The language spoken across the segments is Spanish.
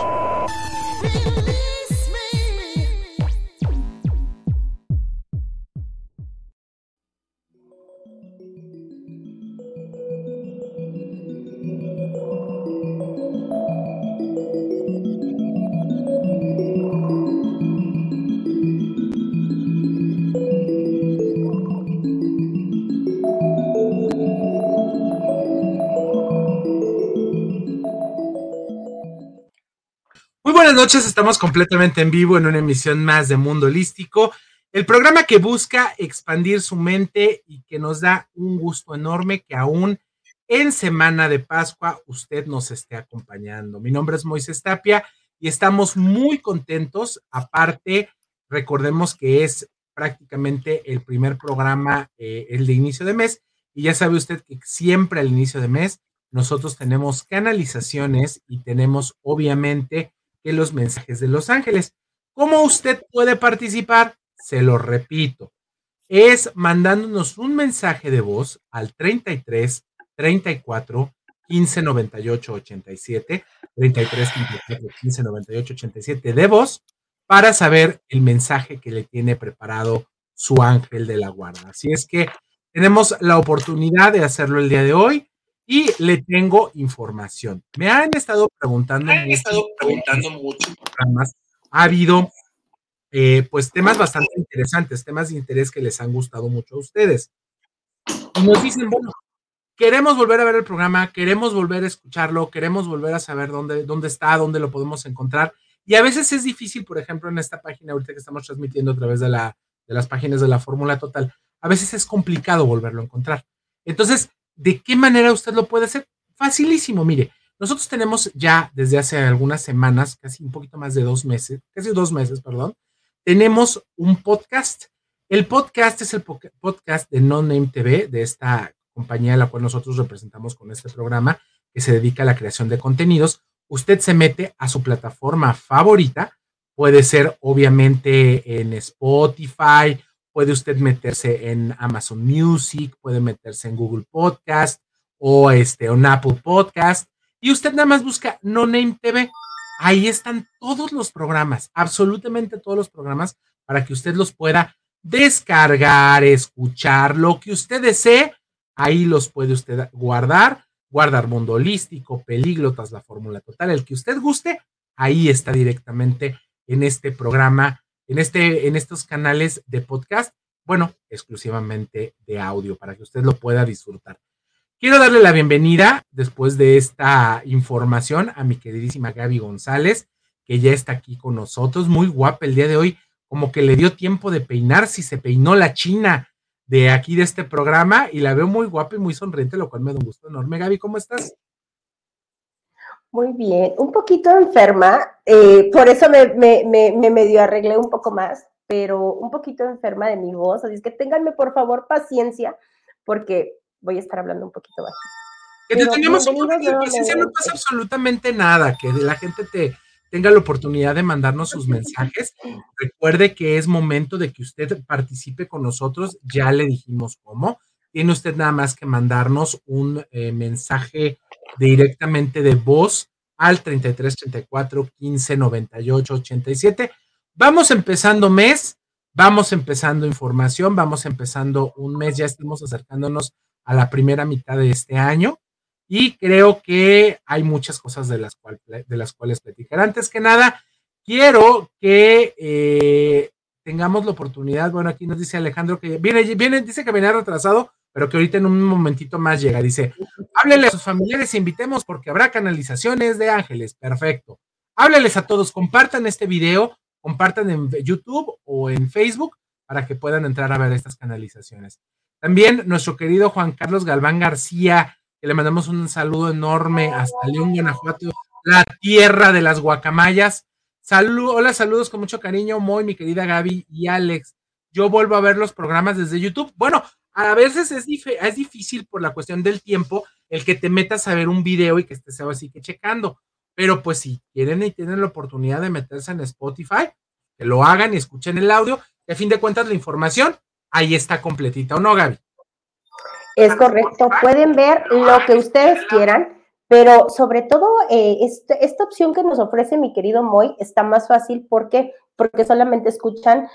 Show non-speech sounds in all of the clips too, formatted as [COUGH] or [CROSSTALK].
Really? Noches, estamos completamente en vivo en una emisión más de Mundo Holístico, el programa que busca expandir su mente y que nos da un gusto enorme que aún en Semana de Pascua usted nos esté acompañando. Mi nombre es Moisés Tapia y estamos muy contentos. Aparte, recordemos que es prácticamente el primer programa, eh, el de inicio de mes, y ya sabe usted que siempre al inicio de mes nosotros tenemos canalizaciones y tenemos obviamente que los mensajes de los ángeles. ¿Cómo usted puede participar? Se lo repito. Es mandándonos un mensaje de voz al 33 34 15 98 87, 33 34 15 98 87 de voz para saber el mensaje que le tiene preparado su ángel de la guarda. Así es que tenemos la oportunidad de hacerlo el día de hoy. Y le tengo información. Me han estado preguntando Me han mucho. Estado preguntando mucho. Ha habido eh, pues temas bastante interesantes, temas de interés que les han gustado mucho a ustedes. Y nos dicen, bueno, queremos volver a ver el programa, queremos volver a escucharlo, queremos volver a saber dónde, dónde está, dónde lo podemos encontrar. Y a veces es difícil, por ejemplo, en esta página ahorita que estamos transmitiendo a través de, la, de las páginas de la Fórmula Total, a veces es complicado volverlo a encontrar. Entonces, ¿De qué manera usted lo puede hacer? Facilísimo, mire. Nosotros tenemos ya desde hace algunas semanas, casi un poquito más de dos meses, casi dos meses, perdón, tenemos un podcast. El podcast es el podcast de No Name TV, de esta compañía a la cual nosotros representamos con este programa, que se dedica a la creación de contenidos. Usted se mete a su plataforma favorita, puede ser obviamente en Spotify puede usted meterse en Amazon Music, puede meterse en Google Podcast o este, en Apple Podcast. Y usted nada más busca No Name TV. Ahí están todos los programas, absolutamente todos los programas, para que usted los pueda descargar, escuchar, lo que usted desee. Ahí los puede usted guardar, guardar mundo holístico, pelíglotas, la fórmula total, el que usted guste. Ahí está directamente en este programa en, este, en estos canales de podcast, bueno, exclusivamente de audio para que usted lo pueda disfrutar. Quiero darle la bienvenida después de esta información a mi queridísima Gaby González, que ya está aquí con nosotros, muy guapa el día de hoy, como que le dio tiempo de peinar, si se peinó la china de aquí de este programa y la veo muy guapa y muy sonriente, lo cual me da un gusto enorme. Gaby, ¿cómo estás? Muy bien, un poquito enferma, eh, por eso me, me, medio arreglé un poco más, pero un poquito enferma de mi voz, así es que ténganme por favor paciencia, porque voy a estar hablando un poquito bajito. Que te tengamos un poquito de paciencia, no pasa absolutamente nada, que la gente te tenga la oportunidad de mandarnos sus mensajes. Recuerde que es momento de que usted participe con nosotros, ya le dijimos cómo. Tiene usted nada más que mandarnos un eh, mensaje directamente de voz al 33 34 15 98 87. Vamos empezando mes, vamos empezando información, vamos empezando un mes, ya estamos acercándonos a la primera mitad de este año y creo que hay muchas cosas de las, de las cuales platicar. Antes que nada, quiero que eh, tengamos la oportunidad, bueno, aquí nos dice Alejandro que viene, viene, dice que viene retrasado, pero que ahorita en un momentito más llega. Dice, háblenle a sus familiares e invitemos porque habrá canalizaciones de ángeles. Perfecto. Hábleles a todos, compartan este video, compartan en YouTube o en Facebook para que puedan entrar a ver estas canalizaciones. También nuestro querido Juan Carlos Galván García, que le mandamos un saludo enorme hasta León, Guanajuato, la tierra de las guacamayas. Salud, hola, saludos con mucho cariño, Moy, mi querida Gaby y Alex. Yo vuelvo a ver los programas desde YouTube. Bueno, a veces es, es difícil por la cuestión del tiempo el que te metas a ver un video y que estés así que checando. Pero pues si quieren y tienen la oportunidad de meterse en Spotify, que lo hagan y escuchen el audio. Y a fin de cuentas la información ahí está completita, ¿o no, Gaby? Es correcto. Pueden ver lo que ustedes quieran, Pero sobre todo, eh, este, esta opción que nos ofrece mi querido Moy está más fácil porque porque solamente escuchan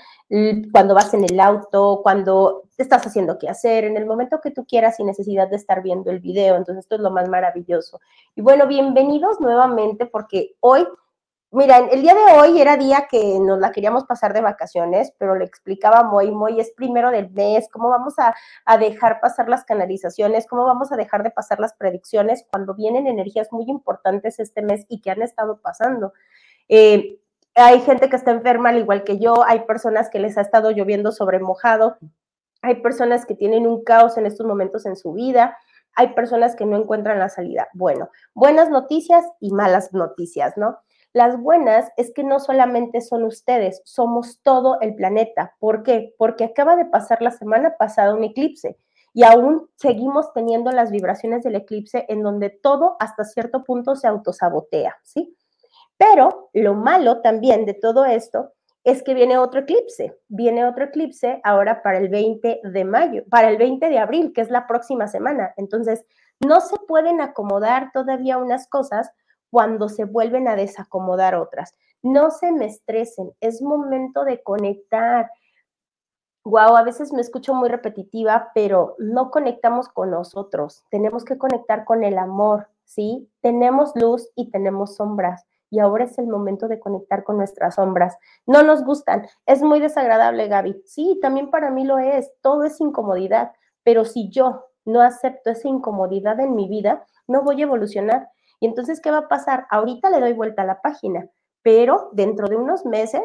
cuando vas en el auto, cuando estás haciendo qué hacer, en el momento que tú quieras sin necesidad de estar viendo el video. Entonces, esto es lo más maravilloso. Y bueno, bienvenidos nuevamente porque hoy Mira, el día de hoy era día que nos la queríamos pasar de vacaciones, pero le explicaba Moy, Moy es primero del mes, cómo vamos a, dejar pasar las canalizaciones, cómo vamos a dejar de pasar las predicciones cuando vienen energías muy importantes este mes y que han estado pasando. Eh, hay gente que está enferma al igual que yo, hay personas que les ha estado lloviendo sobre mojado, hay personas que tienen un caos en estos momentos en su vida, hay personas que no encuentran la salida. Bueno, buenas noticias y malas noticias, ¿no? Las buenas es que no solamente son ustedes, somos todo el planeta. ¿Por qué? Porque acaba de pasar la semana pasada un eclipse y aún seguimos teniendo las vibraciones del eclipse en donde todo hasta cierto punto se autosabotea, ¿sí? Pero lo malo también de todo esto es que viene otro eclipse, viene otro eclipse ahora para el 20 de mayo, para el 20 de abril, que es la próxima semana. Entonces, no se pueden acomodar todavía unas cosas cuando se vuelven a desacomodar otras. No se me estresen, es momento de conectar. Wow, a veces me escucho muy repetitiva, pero no conectamos con nosotros. Tenemos que conectar con el amor, ¿sí? Tenemos luz y tenemos sombras. Y ahora es el momento de conectar con nuestras sombras. No nos gustan. Es muy desagradable, Gaby. Sí, también para mí lo es. Todo es incomodidad. Pero si yo no acepto esa incomodidad en mi vida, no voy a evolucionar. Y entonces, ¿qué va a pasar? Ahorita le doy vuelta a la página, pero dentro de unos meses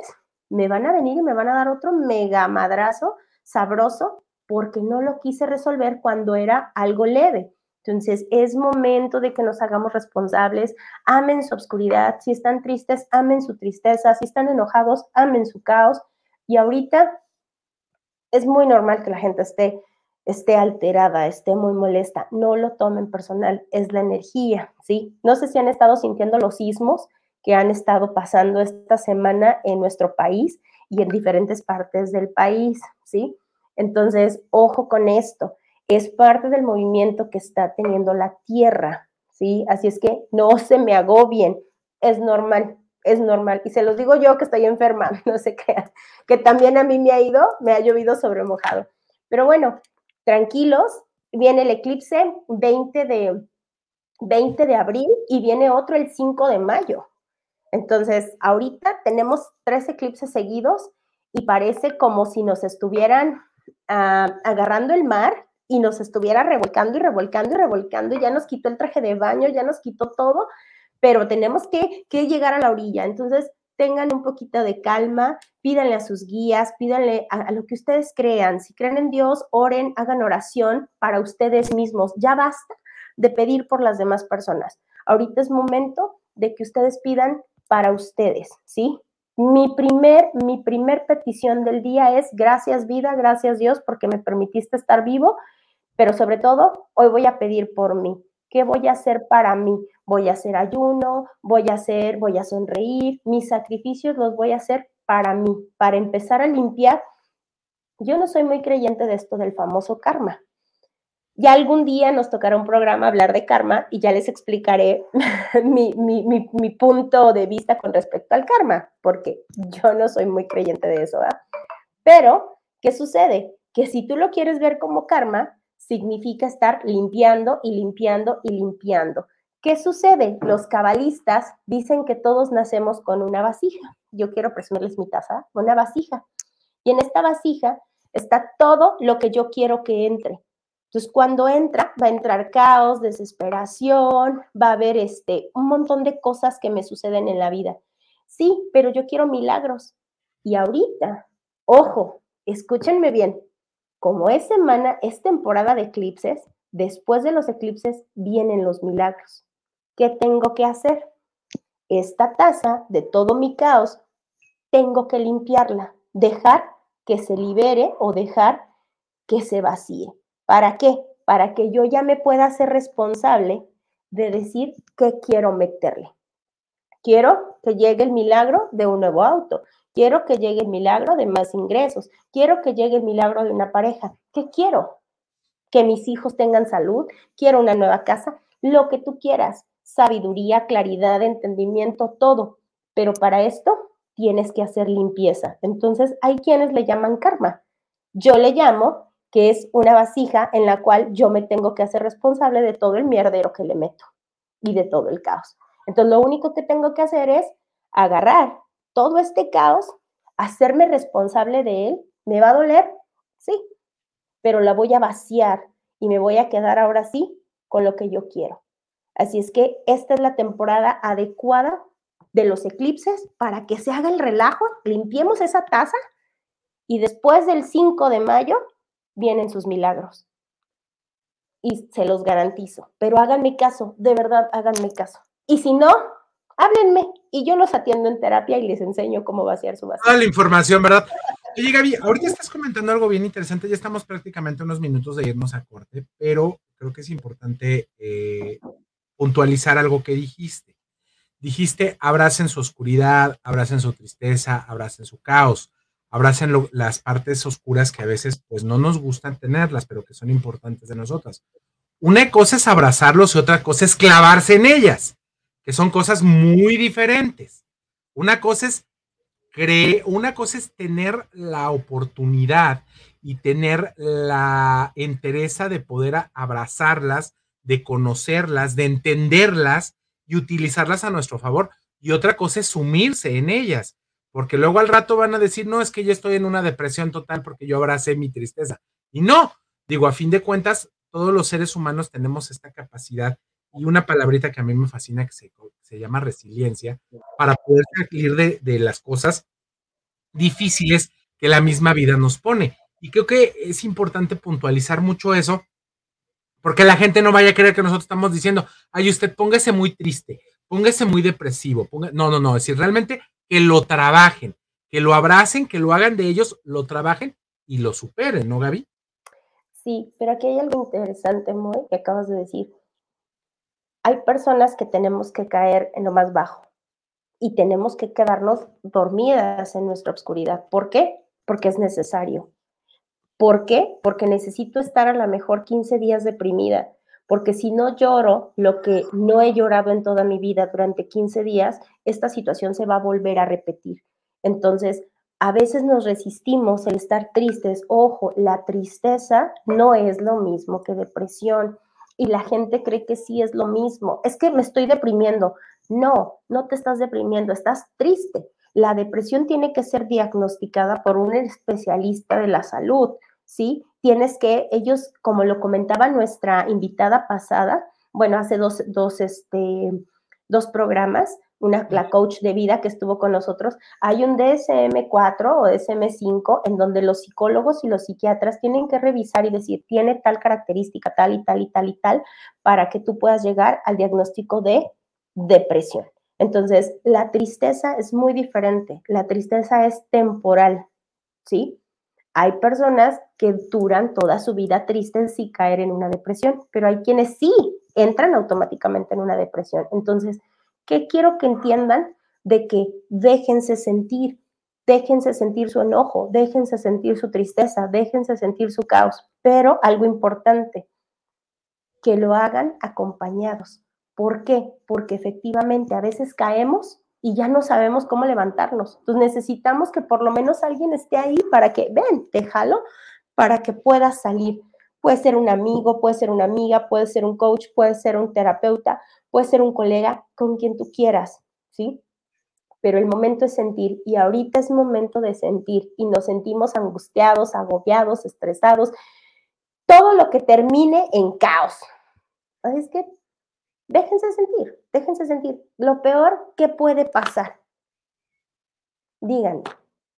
me van a venir y me van a dar otro mega madrazo sabroso porque no lo quise resolver cuando era algo leve. Entonces, es momento de que nos hagamos responsables, amen su oscuridad, si están tristes, amen su tristeza, si están enojados, amen su caos. Y ahorita es muy normal que la gente esté esté alterada, esté muy molesta, no lo tomen personal, es la energía, ¿sí? No sé si han estado sintiendo los sismos que han estado pasando esta semana en nuestro país y en diferentes partes del país, ¿sí? Entonces, ojo con esto, es parte del movimiento que está teniendo la Tierra, ¿sí? Así es que no se me agobien, es normal, es normal. Y se los digo yo que estoy enferma, [LAUGHS] no se crean, que también a mí me ha ido, me ha llovido sobre mojado. Pero bueno, tranquilos, viene el eclipse 20 de, 20 de abril y viene otro el 5 de mayo. Entonces, ahorita tenemos tres eclipses seguidos y parece como si nos estuvieran ah, agarrando el mar y nos estuviera revolcando y revolcando y revolcando. Ya nos quitó el traje de baño, ya nos quitó todo, pero tenemos que, que llegar a la orilla. Entonces, tengan un poquito de calma, pídanle a sus guías, pídanle a, lo que ustedes crean. Si creen en Dios, oren, hagan oración para ustedes mismos. Ya basta de pedir por las demás personas. Ahorita es momento de que ustedes pidan para ustedes, ¿sí? Mi primer, mi primer petición del día es gracias vida, gracias Dios porque me permitiste estar vivo, pero sobre todo hoy voy a pedir por mí. ¿Qué voy a hacer para mí? Voy a hacer ayuno, voy a hacer, voy a sonreír, mis sacrificios los voy a hacer para mí, para empezar a limpiar. Yo no soy muy creyente de esto del famoso karma. Ya algún día nos tocará un programa hablar de karma y ya les explicaré [LAUGHS] mi, mi, punto de vista con respecto al karma, porque yo no soy muy creyente de eso. Pero, ¿qué sucede? Que si tú lo quieres ver como karma, significa estar limpiando y limpiando y limpiando. ¿Qué sucede? Los cabalistas dicen que todos nacemos con una vasija. Yo quiero presumirles mi taza, una vasija. Y en esta vasija está todo lo que yo quiero que entre. Entonces, cuando entra, va a entrar caos, desesperación, va a haber este, un montón de cosas que me suceden en la vida. Sí, pero yo quiero milagros. Y ahorita, ojo, escúchenme bien, como es semana, es temporada de eclipses, después de los eclipses vienen los milagros. ¿Qué tengo que hacer? Esta taza de todo mi caos, tengo que limpiarla, dejar que se libere o dejar que se vacíe. ¿Para qué? Para que yo ya me pueda ser responsable de decir qué quiero meterle. Quiero que llegue el milagro de un nuevo auto. Quiero que llegue el milagro de más ingresos. Quiero que llegue el milagro de una pareja. ¿Qué quiero? Que mis hijos tengan salud. Quiero una nueva casa. Lo que tú quieras. sabiduría, claridad, entendimiento, todo. Pero para esto tienes que hacer limpieza. Entonces, hay quienes le llaman karma. Yo le llamo que es una vasija en la cual yo me tengo que hacer responsable de todo el mierdero que le meto y de todo el caos. Entonces, lo único que tengo que hacer es agarrar todo este caos, hacerme responsable de él. ¿Me va a doler? Sí, pero la voy a vaciar y me voy a quedar ahora sí con lo que yo quiero. Así es que esta es la temporada adecuada de los eclipses para que se haga el relajo, limpiemos esa taza y después del 5 de mayo vienen sus milagros. Y se los garantizo, pero háganme caso, de verdad, háganme caso. Y si no, háblenme y yo los atiendo en terapia y les enseño cómo vaciar su vaso. Toda la información, ¿verdad? Oye, Gaby, ahorita estás comentando algo bien interesante, ya estamos prácticamente unos minutos de irnos a corte, pero creo que es importante eh, puntualizar algo que dijiste. Dijiste, abracen su oscuridad, abracen su tristeza, abracen su caos, abracen las partes oscuras que a veces pues no nos gustan tenerlas, pero que son importantes de nosotras. Una cosa es abrazarlos y otra cosa es clavarse en ellas que son cosas muy diferentes. Una cosa es cree, una cosa es tener la oportunidad y tener la entereza de poder abrazarlas, de conocerlas, de entenderlas y utilizarlas a nuestro favor. Y otra cosa es sumirse en ellas, porque luego al rato van a decir, no, es que yo estoy en una depresión total porque yo abracé mi tristeza. Y no, digo, a fin de cuentas, todos los seres humanos tenemos esta capacidad y una palabrita que a mí me fascina que se, se llama resiliencia, para poder salir de, de, las cosas difíciles que la misma vida nos pone. Y creo que es importante puntualizar mucho eso, porque la gente no vaya a creer que nosotros estamos diciendo, ay, usted póngase muy triste, póngase muy depresivo, ponga... no, no, no, es decir, realmente que lo trabajen, que lo abracen, que lo hagan de ellos, lo trabajen y lo superen, ¿no, Gaby? Sí, pero aquí hay algo interesante, muy que acabas de decir hay personas que tenemos que caer en lo más bajo y tenemos que quedarnos dormidas en nuestra oscuridad. ¿Por qué? Porque es necesario. ¿Por qué? Porque necesito estar a lo mejor 15 días deprimida, porque si no lloro lo que no he llorado en toda mi vida durante 15 días, esta situación se va a volver a repetir. Entonces, a veces nos resistimos el estar tristes. Ojo, la tristeza no es lo mismo que depresión y la gente cree que sí es lo mismo. Es que me estoy deprimiendo. No, no te estás deprimiendo, estás triste. La depresión tiene que ser diagnosticada por un especialista de la salud, ¿sí? Tienes que, ellos, como lo comentaba nuestra invitada pasada, bueno, hace dos, dos, este, dos programas, una, la coach de vida que estuvo con nosotros, hay un DSM4 o DSM5 en donde los psicólogos y los psiquiatras tienen que revisar y decir, tiene tal característica, tal y tal y tal y tal, para que tú puedas llegar al diagnóstico de depresión. Entonces, la tristeza es muy diferente. La tristeza es temporal, ¿sí? Hay personas que duran toda su vida tristes sin caer en una depresión, pero hay quienes sí entran automáticamente en una depresión. Entonces, ¿Qué quiero que entiendan? De que déjense sentir, déjense sentir su enojo, déjense sentir su tristeza, déjense sentir su caos, pero algo importante, que lo hagan acompañados. ¿Por qué? Porque efectivamente a veces caemos y ya no sabemos cómo levantarnos. Entonces necesitamos que por lo menos alguien esté ahí para que, ven, déjalo, para que puedas salir. Puede ser un amigo, puede ser una amiga, puede ser un coach, puede ser un terapeuta, puede ser un colega con quien tú quieras, ¿sí? Pero el momento es sentir y ahorita es momento de sentir y nos sentimos angustiados, agobiados, estresados, todo lo que termine en caos. Así es que déjense sentir, déjense sentir. Lo peor que puede pasar. Díganme,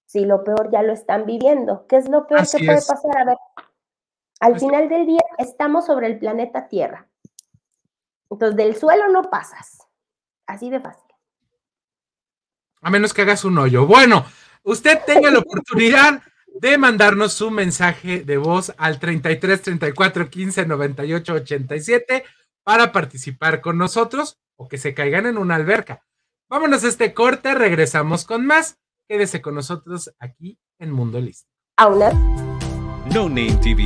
si lo peor ya lo están viviendo, ¿qué es lo peor que puede pasar? A ver, al final del día estamos sobre el planeta Tierra. Entonces, del suelo no pasas. Así de fácil. A menos que hagas un hoyo. Bueno, usted tenga la oportunidad de mandarnos su mensaje de voz al 33 34 15 98 87 para participar con nosotros o que se caigan en una alberca. Vámonos a este corte, regresamos con más. Quédese con nosotros aquí en Mundo Listo. Aula. No Name TV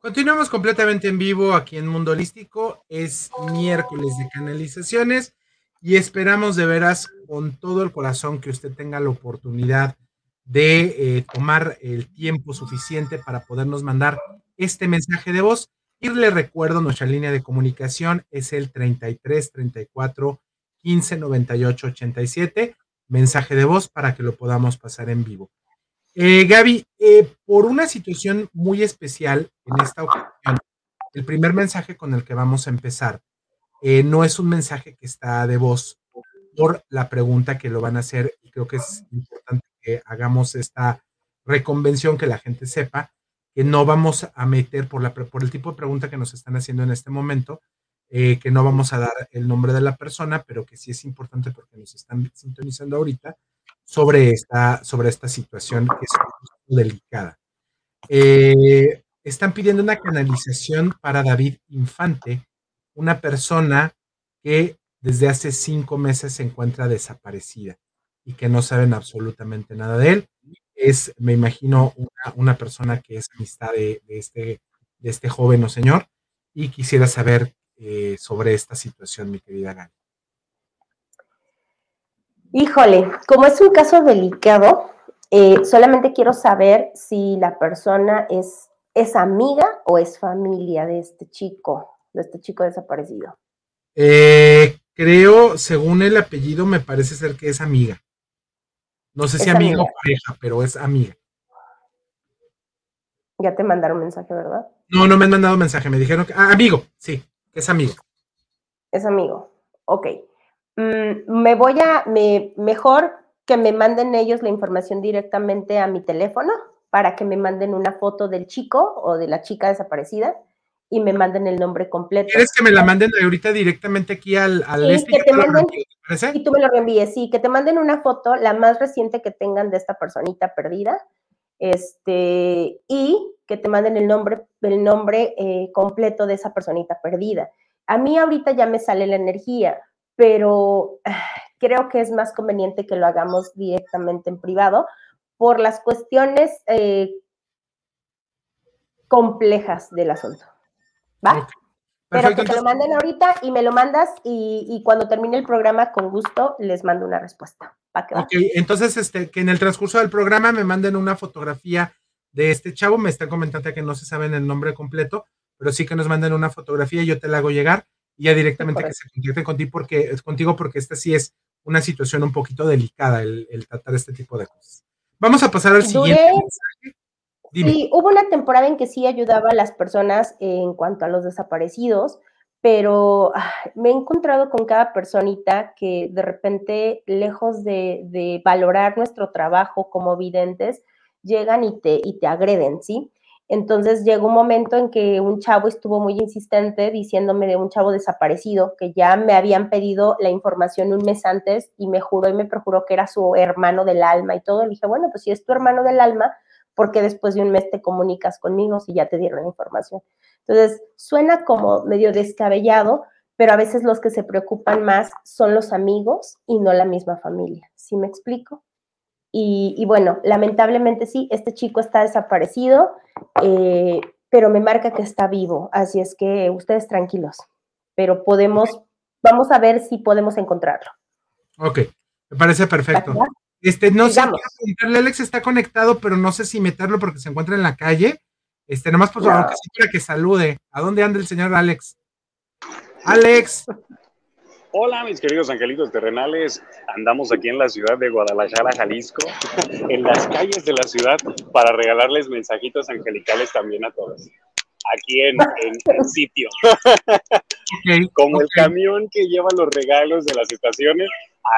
Continuamos completamente en vivo aquí en Mundo Holístico. Es miércoles de canalizaciones y esperamos de veras con todo el corazón que usted tenga la oportunidad de eh, tomar el tiempo suficiente para podernos mandar este mensaje de voz. Y le recuerdo, nuestra línea de comunicación es el 33 34 15 98 87. Mensaje de voz para que lo podamos pasar en vivo. Eh, Gaby, eh, por una situación muy especial en esta ocasión, el primer mensaje con el que vamos a empezar eh, no es un mensaje que está de voz por la pregunta que lo van a hacer y creo que es importante que hagamos esta reconvención, que la gente sepa que no vamos a meter por, el tipo de pregunta que nos están haciendo en este momento, que no vamos a dar el nombre de la persona, pero que sí es importante porque nos están sintonizando ahorita sobre esta, sobre esta situación que es delicada. Eh, están pidiendo una canalización para David Infante, una persona que desde hace cinco meses se encuentra desaparecida y que no saben absolutamente nada de él. Es, me imagino, una, persona que es amistad de, este, de este joven o señor y quisiera saber eh, sobre esta situación, mi querida Gaby. Híjole, como es un caso delicado, eh, solamente quiero saber si la persona es, es amiga o es familia de este chico, de este chico desaparecido. Eh, creo, según el apellido, me parece ser que es amiga. No sé si amiga, o pareja, pero es amiga. Ya te mandaron mensaje, ¿verdad? No, no me han mandado mensaje, me dijeron que, ah, amigo, sí, que es amigo. Es amigo, ok. Mm, me voy a, me, mejor que me manden ellos la información directamente a mi teléfono para que me manden una foto del chico o de la chica desaparecida y me manden el nombre completo. ¿Quieres que me la manden ahorita directamente aquí al, al sí, este que te manden, Y tú me lo reenvíes, sí, que te manden una foto, la más reciente que tengan de esta personita perdida, este, y que te manden el nombre, el nombre eh, completo de esa personita perdida. A mí ahorita ya me sale la energía, pero ah, creo que es más conveniente que lo hagamos directamente en privado por las cuestiones eh, complejas del asunto. ¿Va? Pero que te lo manden ahorita y me lo mandas y, cuando termine el programa, con gusto, les mando una respuesta. ok, entonces este, que en el transcurso del programa me manden una fotografía de este chavo. Me está comentando que no se saben el nombre completo, pero sí que nos manden una fotografía y yo te la hago llegar ya directamente que se contacten contigo porque, contigo porque esta sí es una situación un poquito delicada el, tratar este tipo de cosas. Vamos a pasar al siguiente mensaje. Sí, hubo una temporada en que sí ayudaba a las personas en cuanto a los desaparecidos, pero ah, me he encontrado con cada personita que de repente, lejos de, de valorar nuestro trabajo como videntes, llegan y te, y te agreden, ¿sí? Entonces llegó un momento en que un chavo estuvo muy insistente diciéndome de un chavo desaparecido, que ya me habían pedido la información un mes antes y me juró y me perjuró que era su hermano del alma y todo. Le dije, bueno, pues si es tu hermano del alma, ¿por qué después de un mes te comunicas conmigo si ya te dieron la información? Entonces, suena como medio descabellado, pero a veces los que se preocupan más son los amigos y no la misma familia. ¿Sí me explico? Y, bueno, lamentablemente sí, este chico está desaparecido, eh, pero me marca que está vivo, así es que ustedes tranquilos, pero podemos, vamos a ver si podemos encontrarlo. Ok, me parece perfecto. Este, no sé, Alex está conectado, pero no sé si meterlo porque se encuentra en la calle. Este, nomás por favor, que salude. ¿A dónde anda el señor Alex? Alex. [LAUGHS] Hola, mis queridos angelitos terrenales. Andamos aquí en la ciudad de Guadalajara, Jalisco, [LAUGHS] en las calles de la ciudad para regalarles mensajitos angelicales también a todos. Aquí en, el sitio. Como el camión que lleva los regalos de las estaciones,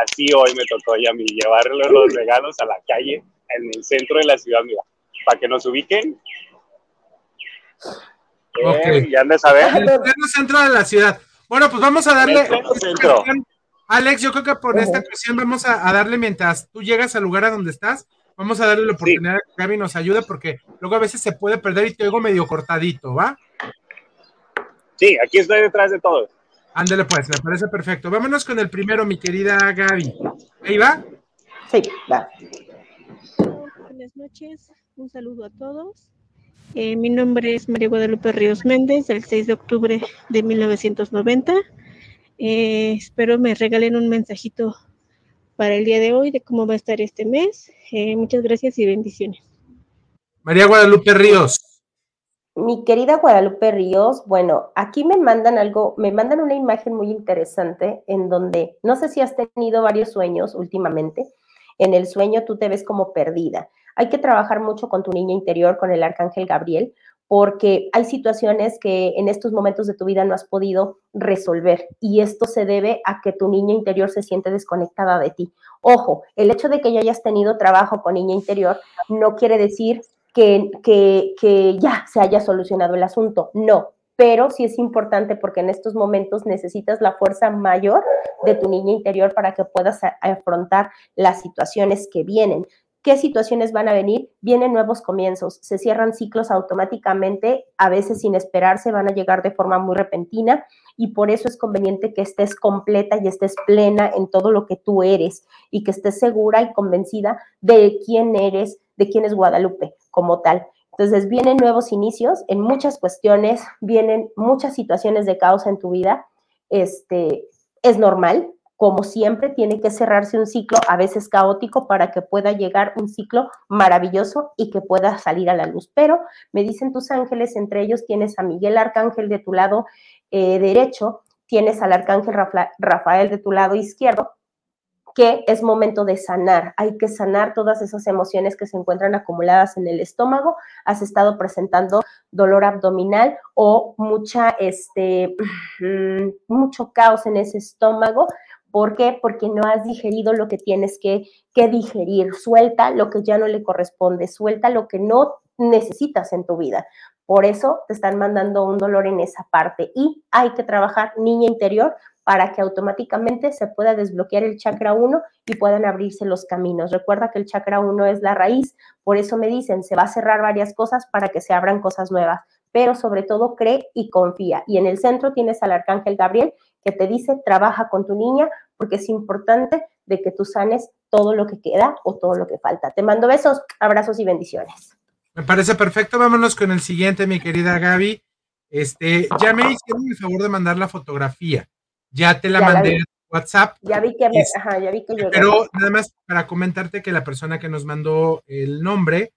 así hoy me tocó ya a mí llevarle los regalos a la calle en el centro de la ciudad, mira, para que nos ubiquen. Eh, ya andes a ver. En el centro de la ciudad. Bueno, pues vamos a darle. Alex, yo creo que por esta cuestión vamos a, darle mientras tú llegas al lugar a donde estás, vamos a darle la oportunidad a que Gaby nos ayude porque luego a veces se puede perder y te oigo medio cortadito, ¿va? Sí, aquí estoy detrás de todo. Ándale pues, me parece perfecto. Vámonos con el primero, mi querida Gaby. ¿Ahí va? Sí, va. Buenas noches, un saludo a todos. Eh, mi nombre es María Guadalupe Ríos Méndez, el 6 de octubre de 1990. Eh, espero me regalen un mensajito para el día de hoy de cómo va a estar este mes. Eh, muchas gracias y bendiciones. María Guadalupe Ríos. Mi querida Guadalupe Ríos, bueno, aquí me mandan algo, me mandan una imagen muy interesante en donde no sé si has tenido varios sueños últimamente. En el sueño tú te ves como perdida hay que trabajar mucho con tu niña interior, con el arcángel Gabriel, porque hay situaciones que en estos momentos de tu vida no has podido resolver y esto se debe a que tu niña interior se siente desconectada de ti. Ojo, el hecho de que ya hayas tenido trabajo con niña interior no quiere decir que, que, ya se haya solucionado el asunto, no, pero sí es importante porque en estos momentos necesitas la fuerza mayor de tu niña interior para que puedas afrontar las situaciones que vienen. ¿Qué situaciones van a venir? Vienen nuevos comienzos, se cierran ciclos automáticamente, a veces sin esperarse, van a llegar de forma muy repentina y por eso es conveniente que estés completa y estés plena en todo lo que tú eres y que estés segura y convencida de quién eres, de quién es Guadalupe como tal. Entonces vienen nuevos inicios en muchas cuestiones, vienen muchas situaciones de caos en tu vida. Este, es normal, como siempre, tiene que cerrarse un ciclo, a veces caótico, para que pueda llegar un ciclo maravilloso y que pueda salir a la luz. Pero me dicen tus ángeles, entre ellos tienes a Miguel Arcángel de tu lado eh, derecho, tienes al Arcángel Rafael de tu lado izquierdo, que es momento de sanar. Hay que sanar todas esas emociones que se encuentran acumuladas en el estómago. Has estado presentando dolor abdominal o mucha, este, [CLEARS THROAT] mucho caos en ese estómago. ¿Por qué? Porque no has digerido lo que tienes que, que, digerir. Suelta lo que ya no le corresponde, suelta lo que no necesitas en tu vida. Por eso te están mandando un dolor en esa parte y hay que trabajar niña interior para que automáticamente se pueda desbloquear el chakra 1 y puedan abrirse los caminos. Recuerda que el chakra 1 es la raíz, por eso me dicen, se va a cerrar varias cosas para que se abran cosas nuevas, pero sobre todo cree y confía. Y en el centro tienes al arcángel Gabriel que te dice, trabaja con tu niña porque es importante de que tú sanes todo lo que queda o todo lo que falta. Te mando besos, abrazos y bendiciones. Me parece perfecto. Vámonos con el siguiente, mi querida Gaby. Este, ya me hicieron el favor de mandar la fotografía. Ya te la mandé en WhatsApp. Ya vi que me, ajá, ya vi que. Pero nada más para comentarte que la persona que nos mandó el nombre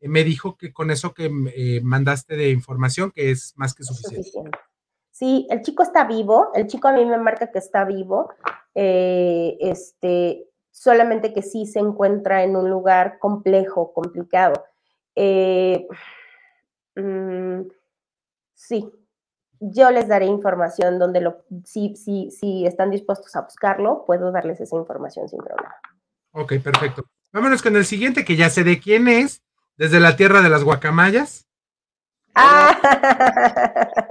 eh, me dijo que con eso que eh, mandaste de información, que es más que suficiente. Sí, el chico está vivo, el chico a mí me marca que está vivo, eh, este, solamente que sí se encuentra en un lugar complejo, complicado. Eh, mm, sí, yo les daré información donde lo, si, si, si están dispuestos a buscarlo, puedo darles esa información sin problema. Ok, perfecto. Vámonos con el siguiente, que ya sé de quién es, desde la tierra de las guacamayas. Ah.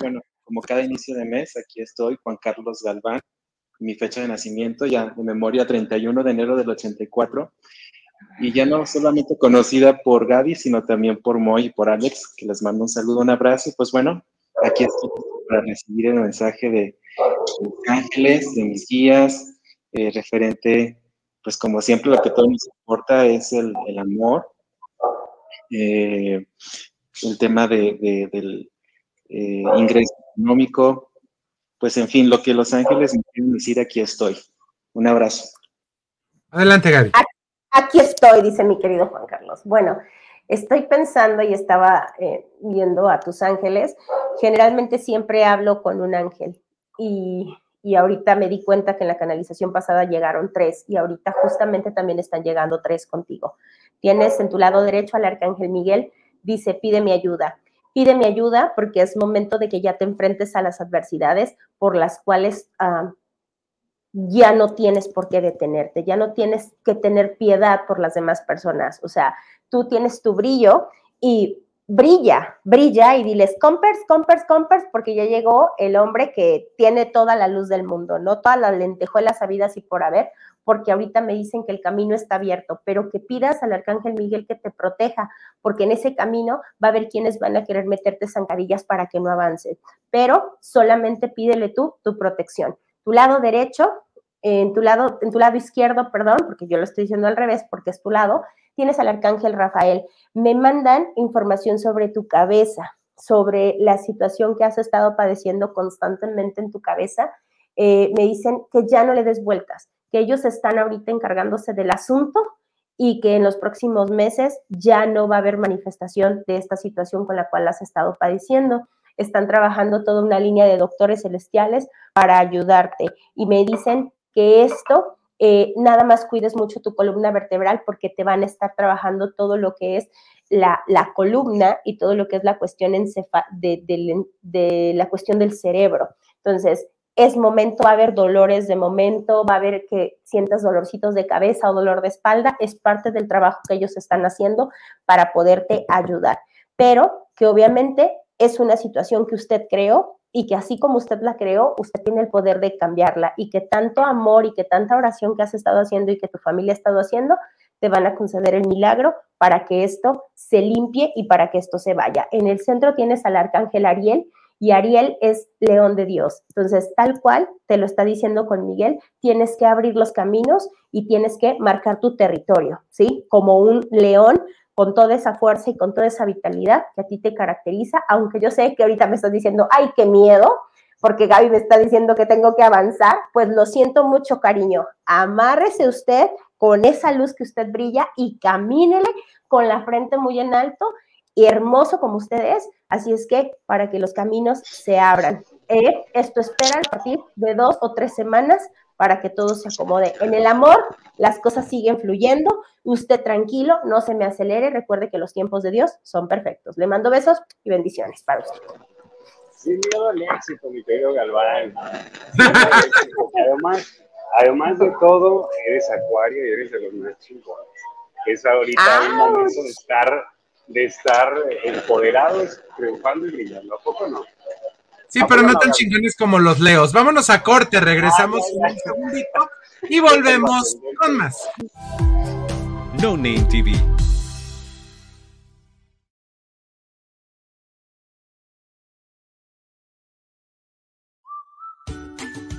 Bueno, como cada inicio de mes, aquí estoy, Juan Carlos Galván, mi fecha de nacimiento, ya de memoria 31 de enero del 84, y ya no solamente conocida por Gaby, sino también por Moy y por Alex, que les mando un saludo, un abrazo, y pues bueno, aquí estoy para recibir el mensaje de mis ángeles, de mis guías, eh, referente, pues como siempre lo que todo nos importa es el, el amor, eh, el tema de, de, del eh, ingreso económico, pues en fin, lo que Los Ángeles me quieren decir, aquí estoy. Un abrazo. Adelante, Gaby. Aquí estoy, dice mi querido Juan Carlos. Bueno, estoy pensando y estaba eh, viendo a tus ángeles. Generalmente siempre hablo con un ángel y, y ahorita me di cuenta que en la canalización pasada llegaron tres y ahorita justamente también están llegando tres contigo. Tienes en tu lado derecho al arcángel Miguel, dice, pide mi ayuda. Pide mi ayuda porque es momento de que ya te enfrentes a las adversidades por las cuales uh, ya no tienes por qué detenerte, ya no tienes que tener piedad por las demás personas. O sea, tú tienes tu brillo y brilla, brilla y diles, compers, compers, compers, porque ya llegó el hombre que tiene toda la luz del mundo, no todas las lentejuelas sabidas y por haber, porque ahorita me dicen que el camino está abierto, pero que pidas al arcángel Miguel que te proteja, porque en ese camino va a haber quienes van a querer meterte zancadillas para que no avances, pero solamente pídele tú tu protección. Tu lado derecho, en tu lado, en tu lado izquierdo, perdón, porque yo lo estoy diciendo al revés, porque es tu lado, tienes al arcángel Rafael. Me mandan información sobre tu cabeza, sobre la situación que has estado padeciendo constantemente en tu cabeza. Eh, me dicen que ya no le des vueltas, que ellos están ahorita encargándose del asunto y que en los próximos meses ya no va a haber manifestación de esta situación con la cual has estado padeciendo. Están trabajando toda una línea de doctores celestiales para ayudarte y me dicen que esto eh, nada más cuides mucho tu columna vertebral porque te van a estar trabajando todo lo que es la, la columna y todo lo que es la cuestión de, de, de, la cuestión del cerebro. Entonces, es momento, va a haber dolores de momento, va a haber que sientas dolorcitos de cabeza o dolor de espalda, es parte del trabajo que ellos están haciendo para poderte ayudar. Pero que obviamente es una situación que usted creó y que así como usted la creó, usted tiene el poder de cambiarla y que tanto amor y que tanta oración que has estado haciendo y que tu familia ha estado haciendo, te van a conceder el milagro para que esto se limpie y para que esto se vaya. En el centro tienes al arcángel Ariel y Ariel es león de Dios. Entonces, tal cual te lo está diciendo con Miguel, tienes que abrir los caminos y tienes que marcar tu territorio, ¿sí? Como un león con toda esa fuerza y con toda esa vitalidad que a ti te caracteriza, aunque yo sé que ahorita me estás diciendo, ay, qué miedo, porque Gaby me está diciendo que tengo que avanzar, pues lo siento mucho, cariño. Amárrese usted con esa luz que usted brilla y camínele con la frente muy en alto y hermoso como usted es. Así es que para que los caminos se abran. Eh, esto espera a partir de dos o tres semanas para que todo se acomode. En el amor, las cosas siguen fluyendo. Usted tranquilo, no se me acelere. Recuerde que los tiempos de Dios son perfectos. Le mando besos y bendiciones para usted. Sin miedo al éxito, mi querido Galván. además, además de todo, eres acuario y eres de los más chingones. Es ahorita ¡Ah! un momento de estar, de estar empoderados, triunfando y brillando. ¿A poco no? Sí, pero no tan chingones como los leos. Vámonos a corte, regresamos un segundito y [LAUGHS] volvemos con más. No Name TV.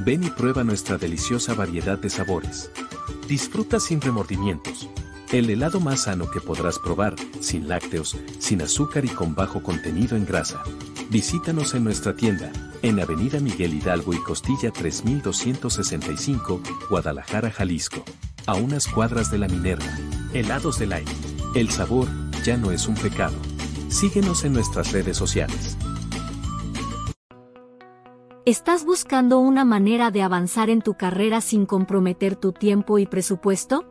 Ven y prueba nuestra deliciosa variedad de sabores. Disfruta sin remordimientos. El helado más sano que podrás probar, sin lácteos, sin azúcar y con bajo contenido en grasa. Visítanos en nuestra tienda, en Avenida Miguel Hidalgo y Costilla 3265, Guadalajara, Jalisco. A unas cuadras de la Minerva. Helados del aire. El sabor ya no es un pecado. Síguenos en nuestras redes sociales. ¿Estás buscando una manera de avanzar en tu carrera sin comprometer tu tiempo y presupuesto?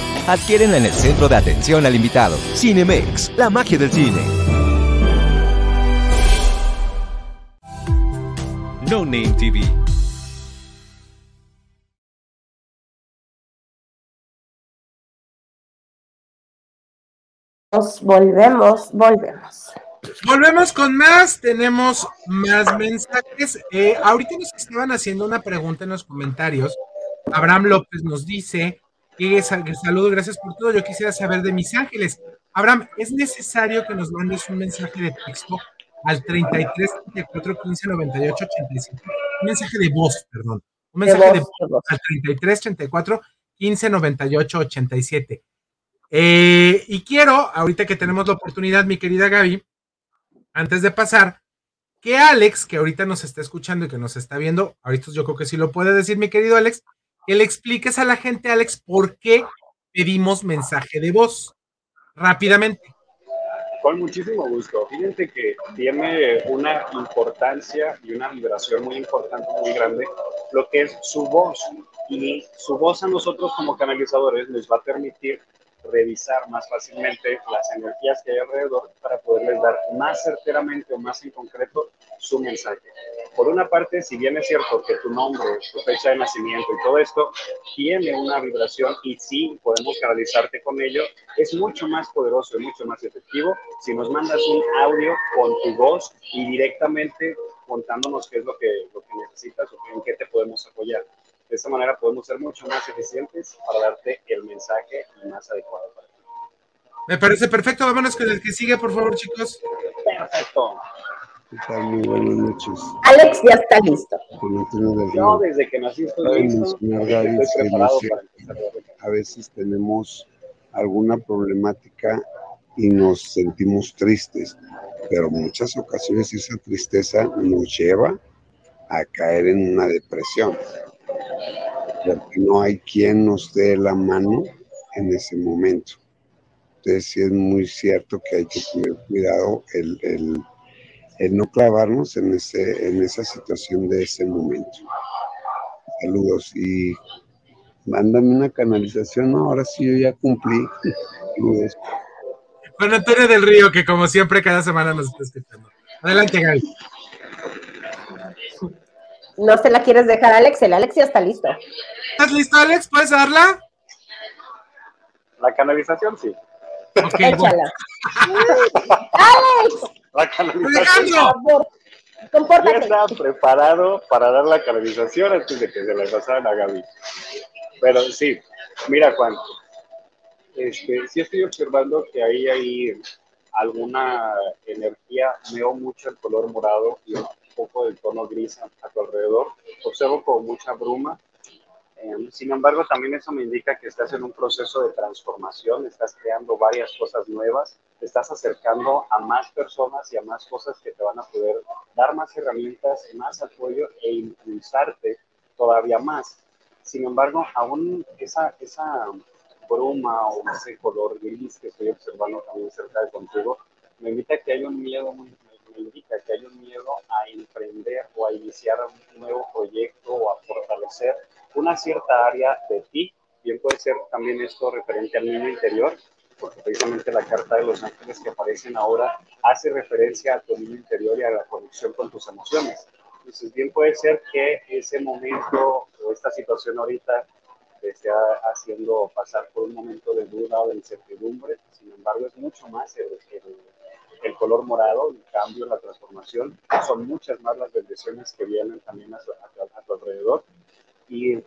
Adquiérenla en el centro de atención al invitado. Cinemex, la magia del cine. No Name TV. volvemos, volvemos. Volvemos con más, tenemos más mensajes. Eh, ahorita nos estaban haciendo una pregunta en los comentarios. Abraham López nos dice que, saludo, gracias por todo. Yo quisiera saber de mis ángeles. Abraham, ¿es necesario que nos mandes un mensaje de texto al 33 34 15 98 85? Un mensaje de voz, perdón. Un mensaje de voz, al 33 34 15 98 87. y quiero, ahorita que tenemos la oportunidad, mi querida Gaby, antes de pasar, que Alex, que ahorita nos está escuchando y que nos está viendo, ahorita yo creo que sí lo puede decir, mi querido Alex, que le expliques a la gente, Alex, por qué pedimos mensaje de voz rápidamente. Con muchísimo gusto. Fíjense que tiene una importancia y una vibración muy importante, muy grande, lo que es su voz. Y su voz a nosotros como canalizadores nos va a permitir revisar más fácilmente las energías que hay alrededor para poderles dar más certeramente o más en concreto su mensaje. Por una parte, si bien es cierto que tu nombre, tu fecha de nacimiento y todo esto tiene una vibración y sí podemos canalizarte con ello, es mucho más poderoso y mucho más efectivo si nos mandas un audio con tu voz y directamente contándonos qué es lo que, lo que necesitas o en qué te podemos apoyar. De esta manera podemos ser mucho más eficientes para darte el mensaje más adecuado para ti. Me parece perfecto. Vámonos con el que sigue, por favor, chicos. Perfecto. ¿Qué tal? Muy buenas noches. Alex ya está listo. Yo desde que nací estoy listo. Estoy preparado para empezar a veces tenemos alguna problemática y nos sentimos tristes, pero muchas ocasiones esa tristeza nos lleva a caer en una depresión no hay quien nos dé la mano en ese momento. Entonces sí es muy cierto que hay que tener cuidado el, el, no clavarnos en, ese, en esa situación de ese momento. Saludos y mándame una canalización. No, ahora sí yo ya cumplí. [LAUGHS] Saludos. Juan Antonio del Río, que como siempre cada semana nos está escuchando. Adelante, Gaby. No se la quieres dejar, Alex. El Alex ya está listo. ¿Estás listo, Alex? ¿Puedes darla? La canalización, sí. Ok, bueno. [LAUGHS] ¡Alex! La canalización. Compórtate. Ya estaba preparado para dar la canalización antes de que se la pasaran a Gaby. Pero sí, mira, Juan, este, sí estoy observando que ahí hay alguna energía, veo mucho el color morado y poco del tono gris a, tu alrededor. Observo con mucha bruma. Em, sin embargo, también eso me indica que estás en un proceso de transformación, estás creando varias cosas nuevas, te estás acercando a más personas y a más cosas que te van a poder dar más herramientas, más apoyo e impulsarte todavía más. Sin embargo, aún esa, esa bruma o ese color gris que estoy observando también cerca de contigo, me invita a que hay un miedo muy indica que hay un miedo a emprender o a iniciar un nuevo proyecto o a fortalecer una cierta área de ti. Bien puede ser también esto referente al niño interior, porque precisamente la carta de los ángeles que aparecen ahora hace referencia a tu niño interior y a la conexión con tus emociones. Entonces, bien puede ser que ese momento o esta situación ahorita te esté haciendo pasar por un momento de duda o de incertidumbre, sin embargo, es mucho más el, el color morado, el cambio, la transformación. Son muchas más las bendiciones que vienen también a, a tu alrededor. Y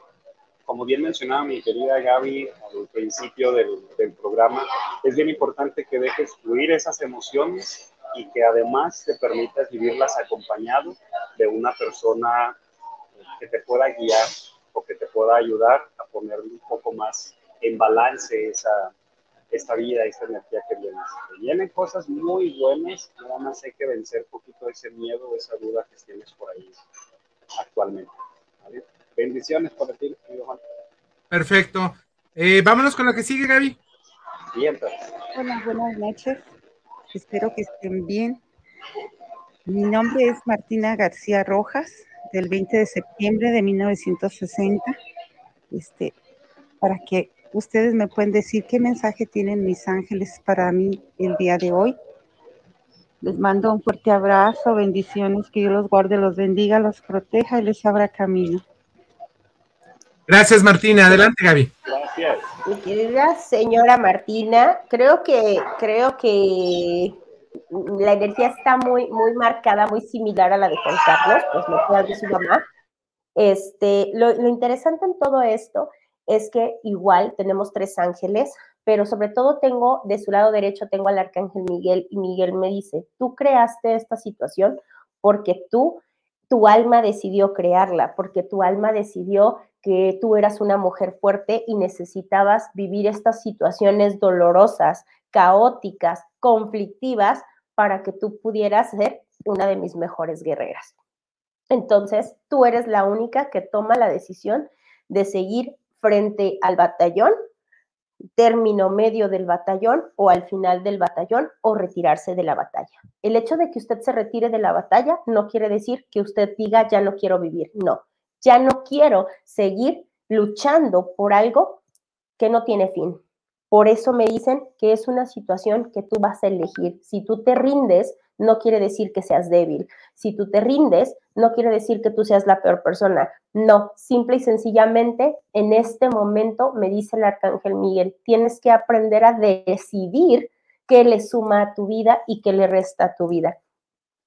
como bien mencionaba mi querida Gaby al principio del, del, programa, es bien importante que dejes fluir esas emociones y que además te permitas vivirlas acompañado de una persona que te pueda guiar o que te pueda ayudar a poner un poco más en balance esa, esta vida, esta energía que viene. Vienen cosas muy buenas, nada más hay que vencer un poquito ese miedo, esa duda que tienes por ahí actualmente. Bendiciones por ti, Juan. Perfecto. Eh, vámonos con la que sigue, Gaby. Bien, pues. Hola, buenas noches. Espero que estén bien. Mi nombre es Martina García Rojas, del 20 de septiembre de 1960. Este, para que ustedes me pueden decir qué mensaje tienen mis ángeles para mí el día de hoy. Les mando un fuerte abrazo, bendiciones, que Dios los guarde, los bendiga, los proteja y les abra camino. Gracias, Martina. Adelante, Gaby. Gracias. Mi querida señora Martina, creo que, creo que la energía está muy, muy marcada, muy similar a la de Juan Carlos, pues lo que de su mamá. Este, lo, lo interesante en todo esto es que igual tenemos tres ángeles, pero sobre todo tengo de su lado derecho tengo al arcángel Miguel y Miguel me dice, tú creaste esta situación porque tú, tu alma decidió crearla, porque tu alma decidió que tú eras una mujer fuerte y necesitabas vivir estas situaciones dolorosas, caóticas, conflictivas, para que tú pudieras ser una de mis mejores guerreras. Entonces, tú eres la única que toma la decisión de seguir frente al batallón, término medio del batallón o al final del batallón o retirarse de la batalla. El hecho de que usted se retire de la batalla no quiere decir que usted diga ya no quiero vivir, no ya no quiero seguir luchando por algo que no tiene fin. Por eso me dicen que es una situación que tú vas a elegir. Si tú te rindes, no quiere decir que seas débil. Si tú te rindes, no quiere decir que tú seas la peor persona. No, simple y sencillamente, en este momento, me dice el arcángel Miguel, tienes que aprender a decidir qué le suma a tu vida y qué le resta a tu vida.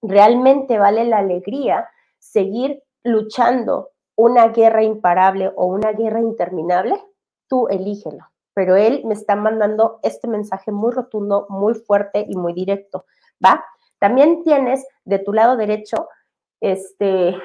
Realmente vale la alegría seguir luchando una guerra imparable o una guerra interminable, tú elígelo. Pero él me está mandando este mensaje muy rotundo, muy fuerte y muy directo, ¿va? También tienes de tu lado derecho este,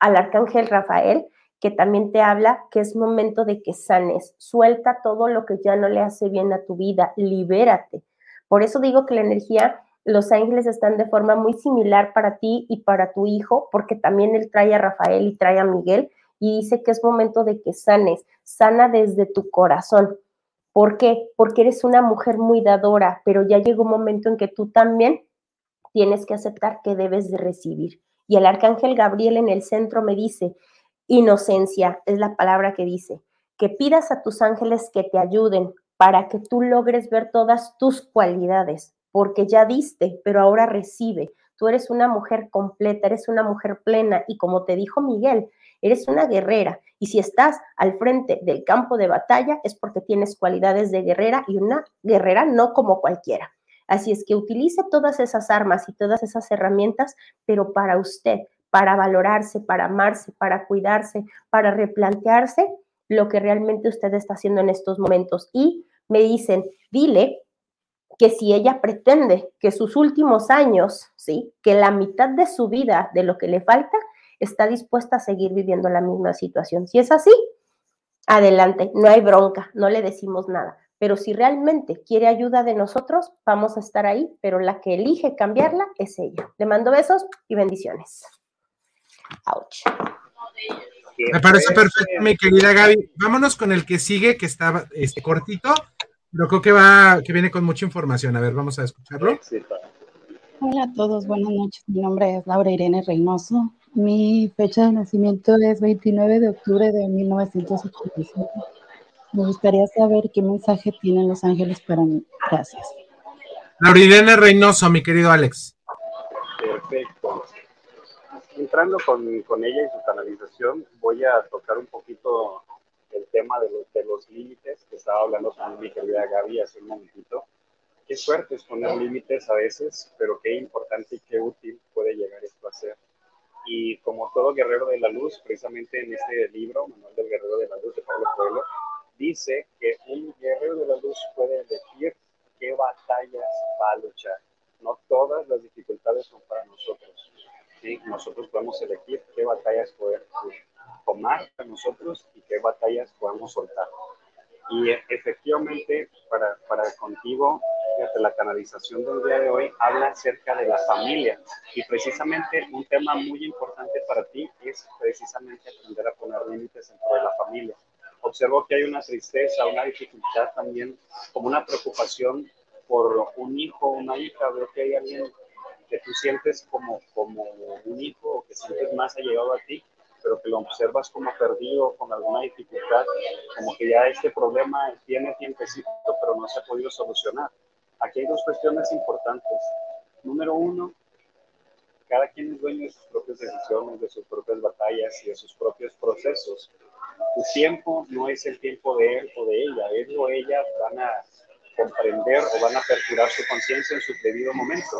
al arcángel Rafael, que también te habla que es momento de que sanes, suelta todo lo que ya no le hace bien a tu vida, libérate. Por eso digo que la energía los ángeles están de forma muy similar para ti y para tu hijo, porque también él trae a Rafael y trae a Miguel y dice que es momento de que sanes, sana desde tu corazón. ¿Por qué? Porque eres una mujer muy dadora, pero ya llegó un momento en que tú también tienes que aceptar que debes de recibir. Y el arcángel Gabriel en el centro me dice, inocencia es la palabra que dice, que pidas a tus ángeles que te ayuden para que tú logres ver todas tus cualidades, porque ya diste, pero ahora recibe. Tú eres una mujer completa, eres una mujer plena y como te dijo Miguel, eres una guerrera y si estás al frente del campo de batalla es porque tienes cualidades de guerrera y una guerrera no como cualquiera. Así es que utilice todas esas armas y todas esas herramientas, pero para usted, para valorarse, para amarse, para cuidarse, para replantearse lo que realmente usted está haciendo en estos momentos. Y me dicen, dile que si ella pretende que sus últimos años, ¿sí? Que la mitad de su vida, de lo que le falta, está dispuesta a seguir viviendo la misma situación. Si es así, adelante, no hay bronca, no le decimos nada. Pero si realmente quiere ayuda de nosotros, vamos a estar ahí, pero la que elige cambiarla es ella. Le mando besos y bendiciones. Ouch. Me parece perfecto, mi querida Gaby. Vámonos con el que sigue, que está este, cortito, pero creo que va, que viene con mucha información. A ver, vamos a escucharlo. Hola a todos, buenas noches. Mi nombre es Laura Irene Reynoso. Mi fecha de nacimiento es 29 de octubre de 1985. Me gustaría saber qué mensaje tienen los ángeles para mí. Gracias. Laura Irene Reynoso, mi querido Alex. Perfecto. Entrando con, con ella y su canalización, voy a tocar un poquito el tema de los, de los límites que estaba hablando con mi querida Gaby hace un momentito, qué suerte es poner límites a veces, pero qué importante y qué útil puede llegar esto a ser. Y como todo guerrero de la luz, precisamente en este libro, Manual del Guerrero de la Luz de Pablo Coelho, dice que un guerrero de la luz puede elegir qué batallas va a luchar. No todas las dificultades son para nosotros. ¿sí? Nosotros podemos elegir qué batallas poder tomar para nosotros y qué batallas podemos soltar. Y efectivamente, para, para contigo, fíjate, la canalización del día de hoy habla acerca de la familia. Y precisamente un tema muy importante para ti es precisamente aprender a poner límites dentro de la familia. Observo que hay una tristeza, una dificultad también, como una preocupación por un hijo, una hija. Veo que hay alguien que tú sientes como, como un hijo o que sientes más allegado a ti pero que lo observas como perdido, con alguna dificultad, como que ya este problema tiene tiempecito, pero no se ha podido solucionar. Aquí hay dos cuestiones importantes. Número uno, cada quien es dueño de sus propias decisiones, de sus propias batallas y de sus propios procesos. Tu tiempo no es el tiempo de él o de ella, él o ella van a comprender o van a aperturar su conciencia en su debido momento.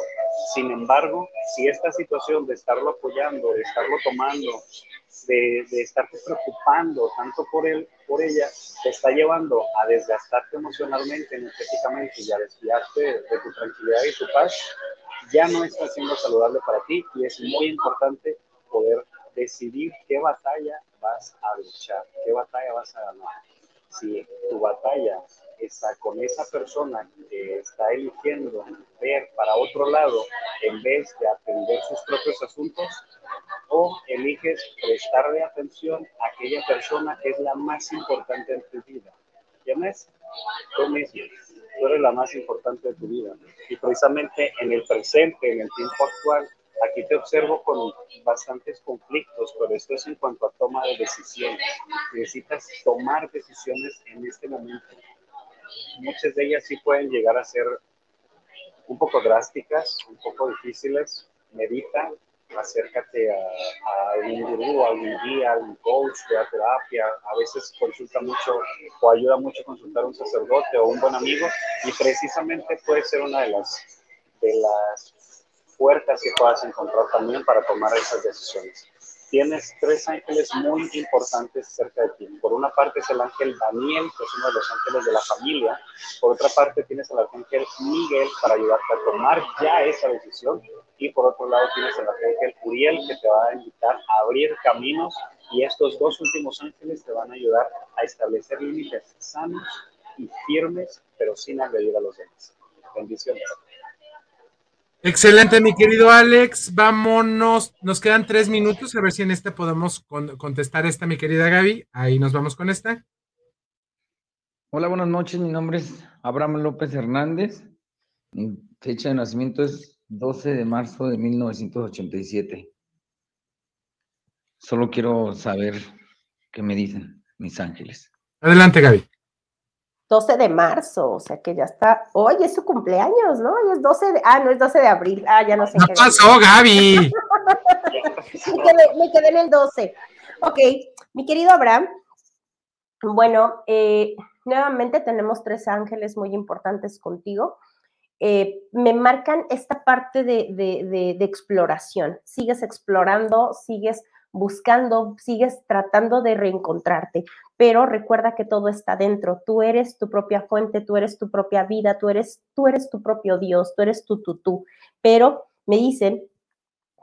Sin embargo, si esta situación de estarlo apoyando, de estarlo tomando, de, de estarte preocupando tanto por él, por ella, te está llevando a desgastarte emocionalmente, energéticamente y a desviarte de tu tranquilidad y tu paz, ya no está siendo saludable para ti y es muy importante poder decidir qué batalla vas a luchar, qué batalla vas a ganar. Si tu batalla está con esa persona que está eligiendo ver para otro lado en vez de atender sus propios asuntos, o eliges prestarle atención a aquella persona que es la más importante en tu vida. ¿Quién es? Tú mismo. Tú eres la más importante de tu vida. Y precisamente en el presente, en el tiempo actual, aquí te observo con bastantes conflictos, pero esto es en cuanto a toma de decisiones. Necesitas tomar decisiones en este momento. Muchas de ellas sí pueden llegar a ser un poco drásticas, un poco difíciles. Medita, acércate a, a un gurú, a un guía, a un coach de terapia. A veces consulta mucho o ayuda mucho consultar a un sacerdote o un buen amigo y precisamente puede ser una de las, de las puertas que puedas encontrar también para tomar esas decisiones. Tienes tres ángeles muy importantes cerca de ti. Por una parte es el ángel Daniel, que es uno de los ángeles de la familia. Por otra parte tienes al ángel Miguel para ayudarte a tomar ya esa decisión y por otro lado tienes el arcángel Uriel que te va a invitar a abrir caminos y estos dos últimos ángeles te van a ayudar a establecer límites sanos y firmes, pero sin agredir a los demás. Bendiciones. Excelente, mi querido Alex. Vámonos, nos quedan tres minutos, a ver si en este podemos con contestar esta, mi querida Gaby. Ahí nos vamos con esta. Hola, buenas noches. Mi nombre es Abraham López Hernández. Mi fecha de nacimiento es 12 de marzo de 1987. Solo quiero saber qué me dicen mis ángeles. Adelante, Gaby. 12 de marzo, o sea que ya está. Hoy es su cumpleaños, ¿no? Hoy es 12 de. Ah, no es 12 de abril. Ah, ya no sé. ¿Qué pasó, Gaby? [LAUGHS] me, quedé, me, quedé, en el 12. Ok, mi querido Abraham. Bueno, eh, nuevamente tenemos tres ángeles muy importantes contigo. Eh, me marcan esta parte de, de, de, de, exploración. Sigues explorando, sigues buscando, sigues tratando de reencontrarte, pero recuerda que todo está dentro. Tú eres tu propia fuente, tú eres tu propia vida, tú eres, tú eres tu propio Dios, tú eres tu tú, tú. Pero me dicen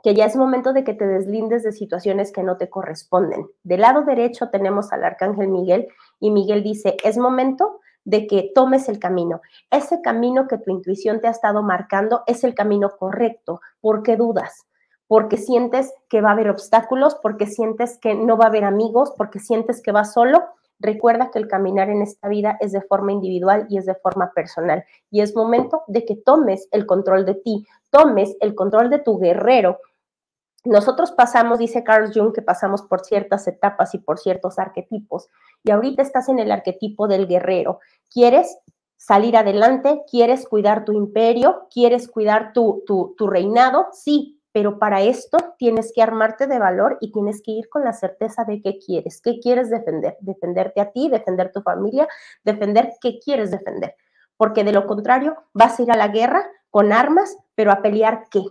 que ya es momento de que te deslindes de situaciones que no te corresponden. Del lado derecho tenemos al arcángel Miguel y Miguel dice, es momento de que tomes el camino. Ese camino que tu intuición te ha estado marcando es el camino correcto. ¿Por qué dudas? Porque sientes que va a haber obstáculos, porque sientes que no va a haber amigos, porque sientes que vas solo. Recuerda que el caminar en esta vida es de forma individual y es de forma personal. Y es momento de que tomes el control de ti, tomes el control de tu guerrero, nosotros pasamos, dice Carl Jung, que pasamos por ciertas etapas y por ciertos arquetipos. Y ahorita estás en el arquetipo del guerrero. ¿Quieres salir adelante? ¿Quieres cuidar tu imperio? ¿Quieres cuidar tu, tu, tu reinado? Sí, pero para esto tienes que armarte de valor y tienes que ir con la certeza de qué quieres, qué quieres defender, defenderte a ti, defender tu familia, defender qué quieres defender. porque de lo contrario vas a ir a la guerra con armas, pero a pelear qué?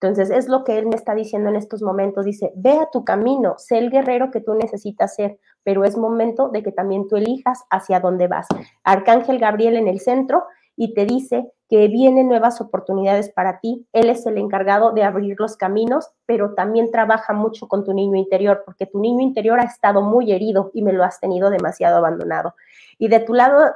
Entonces, es lo que él me está diciendo en estos momentos. Dice, ve a tu camino, sé el guerrero que tú necesitas ser, pero es momento de que también tú elijas hacia dónde vas. Arcángel Gabriel en el centro y te dice que vienen nuevas oportunidades para ti. Él es el encargado de abrir los caminos, pero también trabaja mucho con tu niño interior, porque tu niño interior ha estado muy herido y me lo has tenido demasiado abandonado. Y de tu lado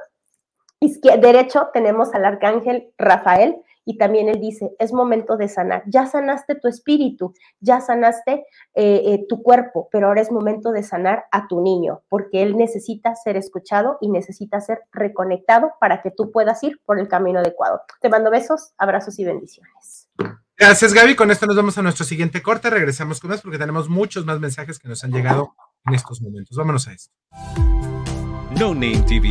derecho tenemos al arcángel Rafael, y también él dice, es momento de sanar. Ya sanaste tu espíritu, ya sanaste eh, eh, tu cuerpo, pero ahora es momento de sanar a tu niño, porque él necesita ser escuchado y necesita ser reconectado para que tú puedas ir por el camino adecuado. Te mando besos, abrazos y bendiciones. Gracias, Gaby. Con esto nos vamos a nuestro siguiente corte. Regresamos con más porque tenemos muchos más mensajes que nos han llegado en estos momentos. Vámonos a esto. No Name TV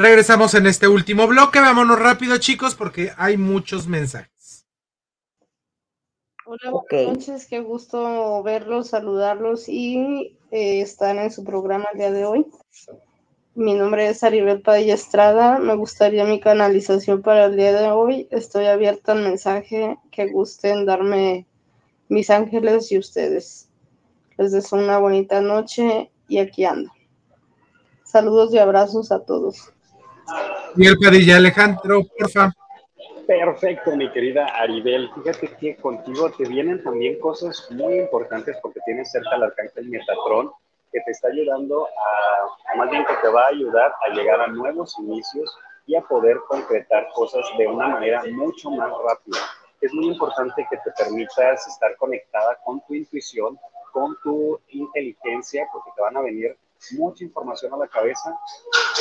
Regresamos en este último bloque. Vámonos rápido, chicos, porque hay muchos mensajes. Hola, buenas noches. Qué gusto verlos, saludarlos y eh, estar en su programa el día de hoy. Mi nombre es Aribel Padilla Estrada. Me gustaría mi canalización para el día de hoy. Estoy abierta al mensaje que gusten darme mis ángeles y ustedes. Les deseo una bonita noche y aquí ando. Saludos y abrazos a todos. Y el Padilla Alejandro, porfa. Perfecto, mi querida Aribel. Fíjate que contigo te vienen también cosas muy importantes porque tienes cerca al arcángel Metatron que te está ayudando a, más bien que te va a ayudar a llegar a nuevos inicios y a poder concretar cosas de una manera mucho más rápida. Es muy importante que te permitas estar conectada con tu intuición, con tu inteligencia, porque te van a venir mucha información a la cabeza,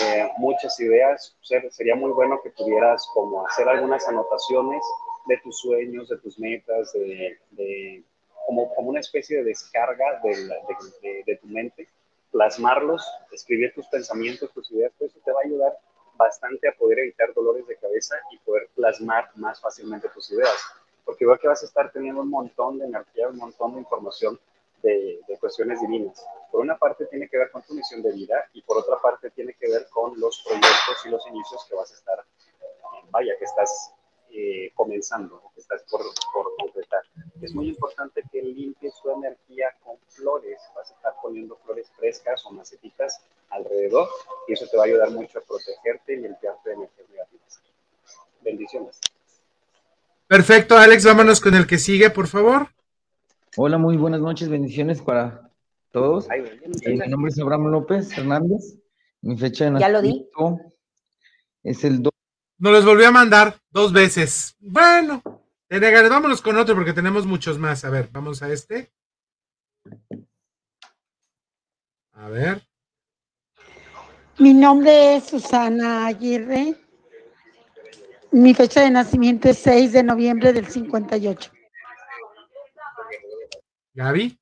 eh, muchas ideas. sería muy bueno que pudieras como hacer algunas anotaciones de tus sueños, de tus metas, de, como, como, una especie de descarga de, de, tu mente, plasmarlos, escribir tus pensamientos, tus ideas, pues eso te va a ayudar bastante a poder evitar dolores de cabeza y poder plasmar más fácilmente tus ideas. Porque veo que vas a estar teniendo un montón de energía, un montón de información de, cuestiones divinas. Por una parte tiene que ver con tu misión de vida y por otra parte tiene que ver con los proyectos y los inicios que vas a estar, vaya, que estás eh, comenzando, que estás por, por completar. Es muy importante que limpies tu energía con flores. Vas a estar poniendo flores frescas o macetitas alrededor y eso te va a ayudar mucho a protegerte y limpiarte de energías negativas. Bendiciones. Perfecto, Alex, vámonos con el que sigue, por favor. Hola, muy buenas noches, bendiciones para todos. Eh, mi nombre es Abraham López Hernández. Mi fecha de Ya lo di. nacimiento es el 2. Nos los volvió a mandar dos veces. Bueno. Vámonos con otro porque tenemos muchos más. A ver, vamos a este. A ver. Mi nombre es Susana Aguirre. Mi fecha de nacimiento es 6 de noviembre del 58. Gaby.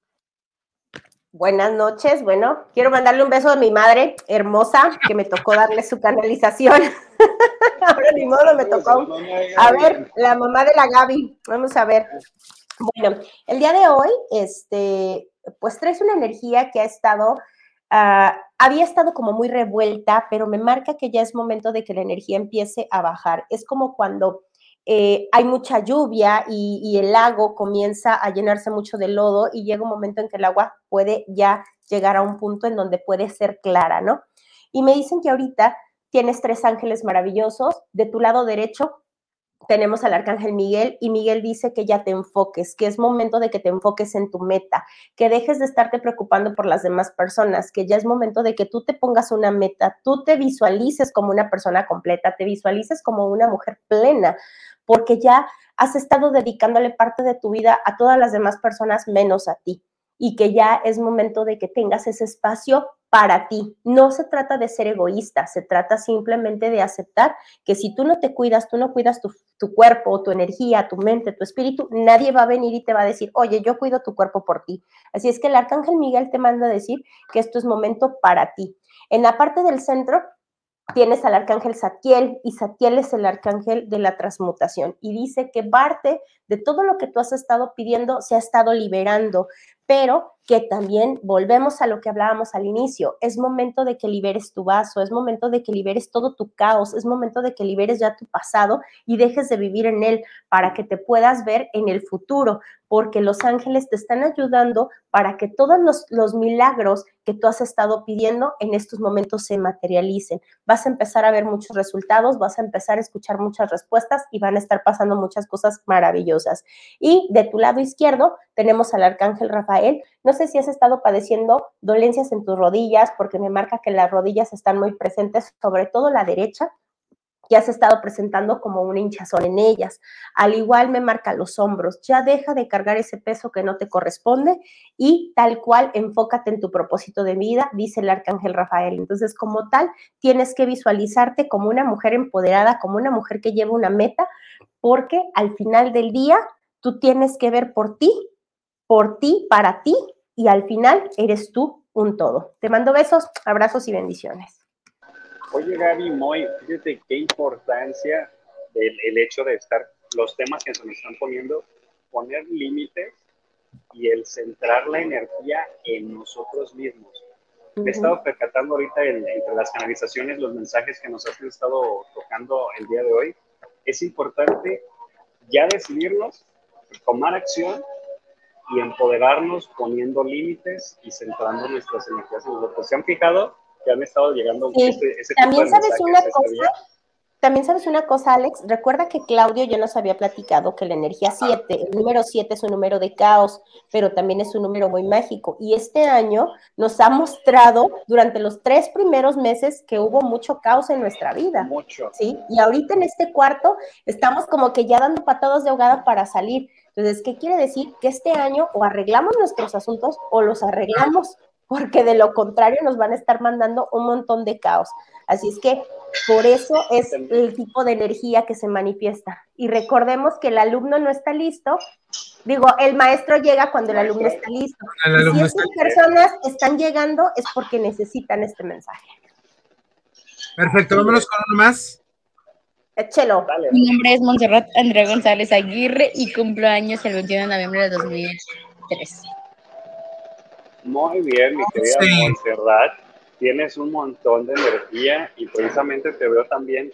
Buenas noches. Bueno, quiero mandarle un beso a mi madre hermosa, que me tocó darle su canalización. [LAUGHS] Ahora ni modo, me tocó. A ver, la mamá de la Gaby. Vamos a ver. Bueno, el día de hoy, este, pues traes una energía que ha estado, ah, había estado como muy revuelta, pero me marca que ya es momento de que la energía empiece a bajar. Es como cuando eh, hay mucha lluvia y, y el lago comienza a llenarse mucho de lodo y llega un momento en que el agua puede ya llegar a un punto en donde puede ser clara, ¿no? Y me dicen que ahorita tienes tres ángeles maravillosos. De tu lado derecho tenemos al arcángel Miguel y Miguel dice que ya te enfoques, que es momento de que te enfoques en tu meta, que dejes de estarte preocupando por las demás personas, que ya es momento de que tú te pongas una meta, tú te visualices como una persona completa, te visualices como una mujer plena, porque ya has estado dedicándole parte de tu vida a todas las demás personas menos a ti y que ya es momento de que tengas ese espacio para ti. No se trata de ser egoísta, se trata simplemente de aceptar que si tú no te cuidas, tú no cuidas tu, cuerpo, tu energía, tu mente, tu espíritu, nadie va a venir y te va a decir, oye, yo cuido tu cuerpo por ti. Así es que el arcángel Miguel te manda a decir que esto es momento para ti. En la parte del centro tienes al arcángel Satiel y Satiel es el arcángel de la transmutación y dice que parte de todo lo que tú has estado pidiendo se ha estado liberando, pero que también volvemos a lo que hablábamos al inicio, es momento de que liberes tu vaso, es momento de que liberes todo tu caos, es momento de que liberes ya tu pasado y dejes de vivir en él para que te puedas ver en el futuro, porque los ángeles te están ayudando para que todos los, los milagros que tú has estado pidiendo en estos momentos se materialicen. Vas a empezar a ver muchos resultados, vas a empezar a escuchar muchas respuestas y van a estar pasando muchas cosas maravillosas. Y de tu lado izquierdo tenemos al arcángel Rafael. No sé si has estado padeciendo dolencias en tus rodillas, porque me marca que las rodillas están muy presentes, sobre todo la derecha, que has estado presentando como una hinchazón en ellas. Al igual me marca los hombros. Ya deja de cargar ese peso que no te corresponde y tal cual enfócate en tu propósito de vida, dice el arcángel Rafael. Entonces, como tal, tienes que visualizarte como una mujer empoderada, como una mujer que lleva una meta, porque al final del día tú tienes que ver por ti, por ti, para ti, y al final eres tú un todo. Te mando besos, abrazos y bendiciones. Oye, Gaby, Moy, fíjate qué importancia el, el hecho de estar, los temas que se nos están poniendo, poner límites y el centrar la energía en nosotros mismos. Me he estado percatando ahorita en- entre las canalizaciones, los mensajes que nos han estado tocando el día de hoy. Es importante ya decidirnos, tomar acción y empoderarnos poniendo límites y centrando nuestras energías en nosotros. ¿Se han fijado que han estado llegando Sí, ese, ese tipo También de sabes una este cosa, día? también sabes una cosa, Alex. Recuerda que Claudio ya nos había platicado que la energía 7, el número 7 es un número de caos, pero también es un número muy mágico. Y este año nos ha mostrado durante los tres primeros meses que hubo mucho caos en nuestra vida. Mucho. ¿sí? Y ahorita en este cuarto estamos como que ya dando patadas de ahogada para salir. Entonces, ¿qué quiere decir? Que este año o arreglamos nuestros asuntos o los arreglamos, porque de lo contrario nos van a estar mandando un montón de caos. Así es que por eso es el tipo de energía que se manifiesta. Y recordemos que el alumno no está listo. Digo, el maestro llega cuando el alumno está listo. Y si estas personas están llegando es porque necesitan este mensaje. Perfecto, vámonos con uno más. Échelo. Mi nombre es Montserrat Andrea González Aguirre y cumplo años el 21 de noviembre de 2003. Muy bien, mi querida Sí. Montserrat. Tienes un montón de energía y precisamente te veo también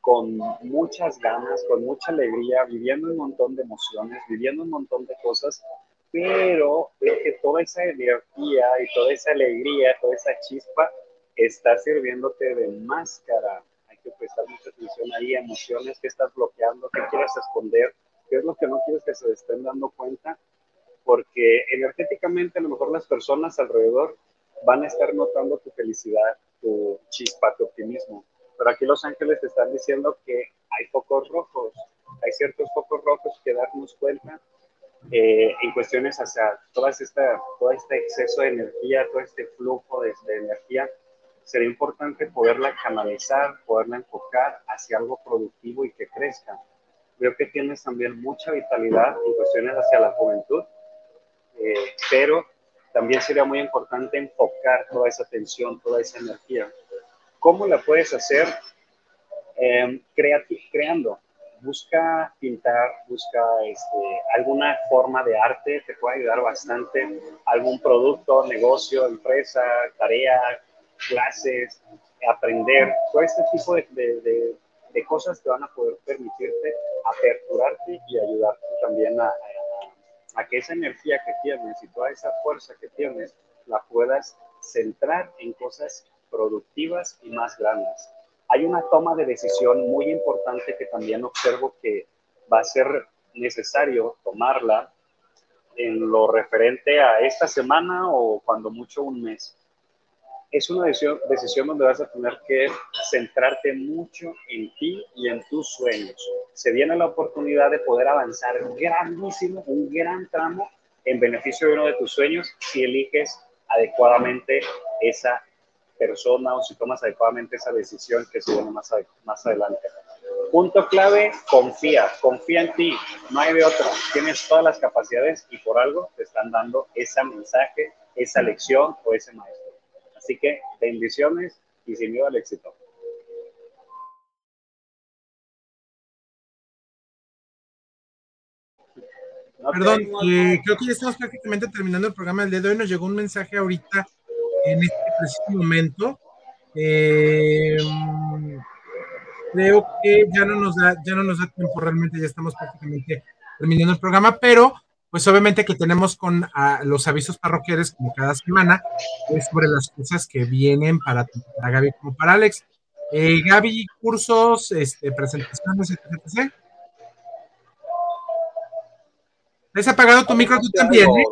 con muchas ganas, con mucha alegría, viviendo un montón de emociones, viviendo un montón de cosas, pero veo que toda esa energía y toda esa alegría, toda esa chispa está sirviéndote de máscara. Que prestar mucha atención ahí, emociones que estás bloqueando, que quieres esconder, qué es lo que no quieres que se estén dando cuenta porque energéticamente a lo mejor las personas alrededor van a estar notando tu felicidad, tu chispa, tu optimismo. Pero aquí los ángeles te están diciendo que hay focos rojos, hay ciertos focos rojos que darnos cuenta eh, en cuestiones hacia toda esta, todo este exceso de energía, todo este flujo de, de energía. Sería importante poderla canalizar, poderla enfocar hacia algo productivo y que crezca. Veo que tienes también mucha vitalidad en cuestiones hacia la juventud, eh, pero también sería muy importante enfocar toda esa atención, toda esa energía. ¿Cómo la puedes hacer? Eh, creando. Busca pintar, busca este, alguna forma de arte, te puede ayudar bastante. Algún producto, negocio, empresa, tarea, clases, aprender. Todo este tipo de, de, de, cosas que van a poder permitirte aperturarte y ayudarte también a, a que esa energía que tienes y toda esa fuerza que tienes la puedas centrar en cosas productivas y más grandes. Hay una toma de decisión muy importante que también observo que va a ser necesario tomarla en lo referente a esta semana o cuando mucho un mes es una decisión, donde vas a tener que centrarte mucho en ti y en tus sueños. Se viene la oportunidad de poder avanzar grandísimo, un gran tramo en beneficio de uno de tus sueños si eliges adecuadamente esa persona o si tomas adecuadamente esa decisión que se viene más, más adelante. Punto clave, confía, confía en ti, no hay de otra. Tienes todas las capacidades y por algo te están dando ese mensaje, esa lección o ese maestro. Así que bendiciones y sin miedo al éxito. Perdón, eh, creo que ya estamos prácticamente terminando el programa del día de hoy. Nos llegó un mensaje ahorita en este preciso momento. Eh, creo que ya no nos da, ya no nos da tiempo realmente, ya estamos prácticamente terminando el programa, pero pues obviamente que tenemos con los avisos parroquiales como cada semana, es sobre las cosas que vienen para, para Gaby como para Alex. Eh, Gaby, cursos, este, presentaciones, etc. ¿Has apagado tu micro tú también? ¿eh?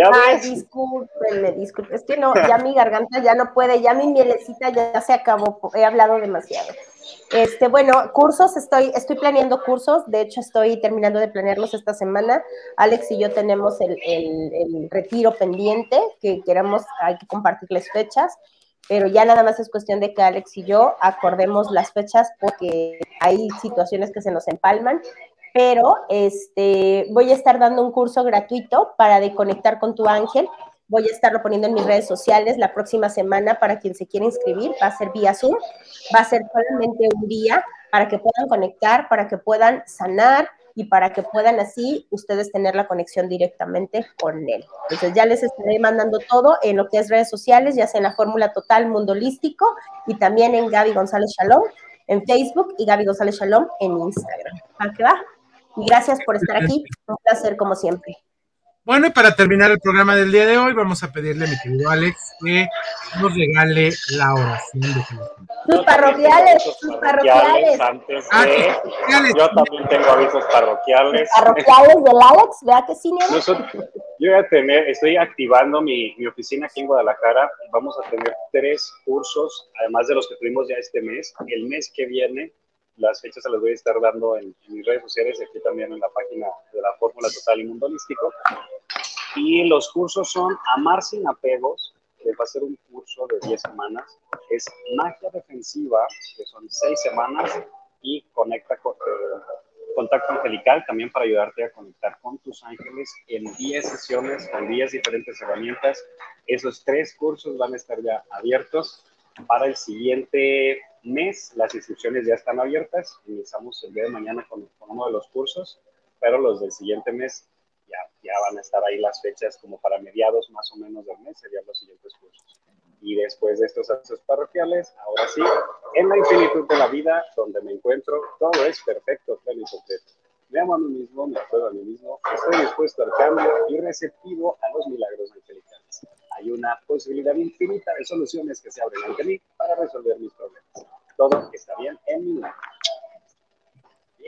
[LAUGHS] Ay, discúlpenme, disculpen. Es que no, ya mi garganta ya no puede, ya mi mielecita ya se acabó, he hablado demasiado. Este, bueno, cursos, estoy, estoy planeando cursos, de hecho estoy terminando de planearlos esta semana. Alex y yo tenemos el, el, retiro pendiente, que queremos, hay que compartirles fechas, pero ya nada más es cuestión de que Alex y yo acordemos las fechas porque hay situaciones que se nos empalman. Pero este, voy a estar dando un curso gratuito para de conectar con tu ángel Voy a estarlo poniendo en mis redes sociales la próxima semana para quien se quiera inscribir. Va a ser vía Zoom. Va a ser solamente un día para que puedan conectar, para que puedan sanar y para que puedan así ustedes tener la conexión directamente con él. Entonces ya les estaré mandando todo en lo que es redes sociales, ya sea en la Fórmula Total Mundo Holístico y también en Gaby González Shalom en Facebook y Gaby González Shalom en Instagram. ¿A qué va? Y gracias por estar aquí. Un placer como siempre. Bueno, y para terminar el programa del día de hoy, vamos a pedirle a mi querido Alex que nos regale la oración de Sus parroquiales, sus parroquiales. Antes ah, yo también tengo avisos parroquiales. Parroquiales del Alex, vea que sí, Yo voy a tener, estoy activando mi, mi oficina aquí en Guadalajara. Vamos a tener tres cursos, además de los que tuvimos ya este mes. El mes que viene las fechas se las voy a estar dando en, mis redes sociales y aquí también en la página de la Fórmula Total y Mundo Holístico. Y los cursos son Amar sin apegos, que va a ser un curso de 10 semanas. Es Magia Defensiva, que son 6 semanas, y Conecta con, eh, Contacto Angelical, también para ayudarte a conectar con tus ángeles en 10 sesiones, con 10 diferentes herramientas. Esos tres cursos van a estar ya abiertos para el siguiente mes. Las inscripciones ya están abiertas. Iniciamos el día de mañana con, uno de los cursos, pero los del siguiente mes ya, ya van a estar ahí las fechas como para mediados más o menos del mes, serían los siguientes cursos. Y después de estos actos parroquiales, ahora sí, en la infinitud de la vida, donde me encuentro, todo es perfecto, pleno y completo. Me amo a mí mismo, me apruebo a mí mismo, estoy dispuesto al cambio y receptivo a los milagros angelicales hay una posibilidad infinita de soluciones que se abren ante mí para resolver mis problemas. Todo está bien en mi mano.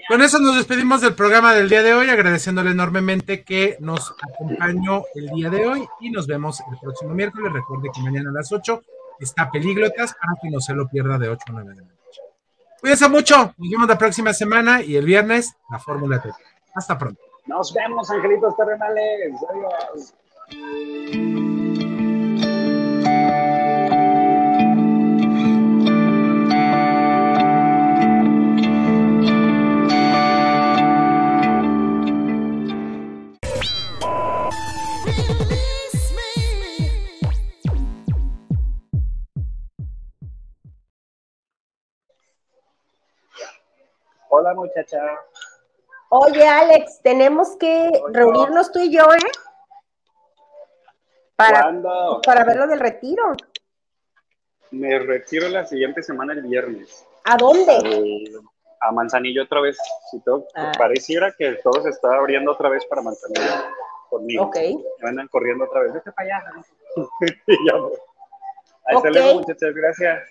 Con eso nos despedimos del programa del día de hoy, agradeciéndole enormemente que nos acompañó el día de hoy y nos vemos el próximo miércoles. Recuerde que mañana a las 8 está Pelíglotas para que no se lo pierda de 8 a 9 de la noche. Cuídense mucho, nos vemos la próxima semana y el viernes la Fórmula T. Hasta pronto. Nos vemos, angelitos terrenales. Adiós. Hola, muchacha. Oye, Alex, tenemos que reunirnos tú y yo, ¿eh? Para, ¿Cuándo? para ver lo del retiro. Me retiro la siguiente semana, el viernes. ¿A dónde? Al- a Manzanillo otra vez. Si todo, Ah. Pareciera que todo se está abriendo otra vez para Manzanillo conmigo. Ok. Me andan corriendo otra vez. Vete para allá. [LAUGHS] Y ya voy. Hasta Ok. luego, muchachas. Gracias.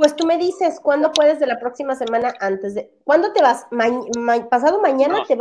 Pues tú me dices, ¿cuándo puedes de la próxima semana antes de... ¿Cuándo te vas? Ma- ma- ¿Pasado mañana No. te?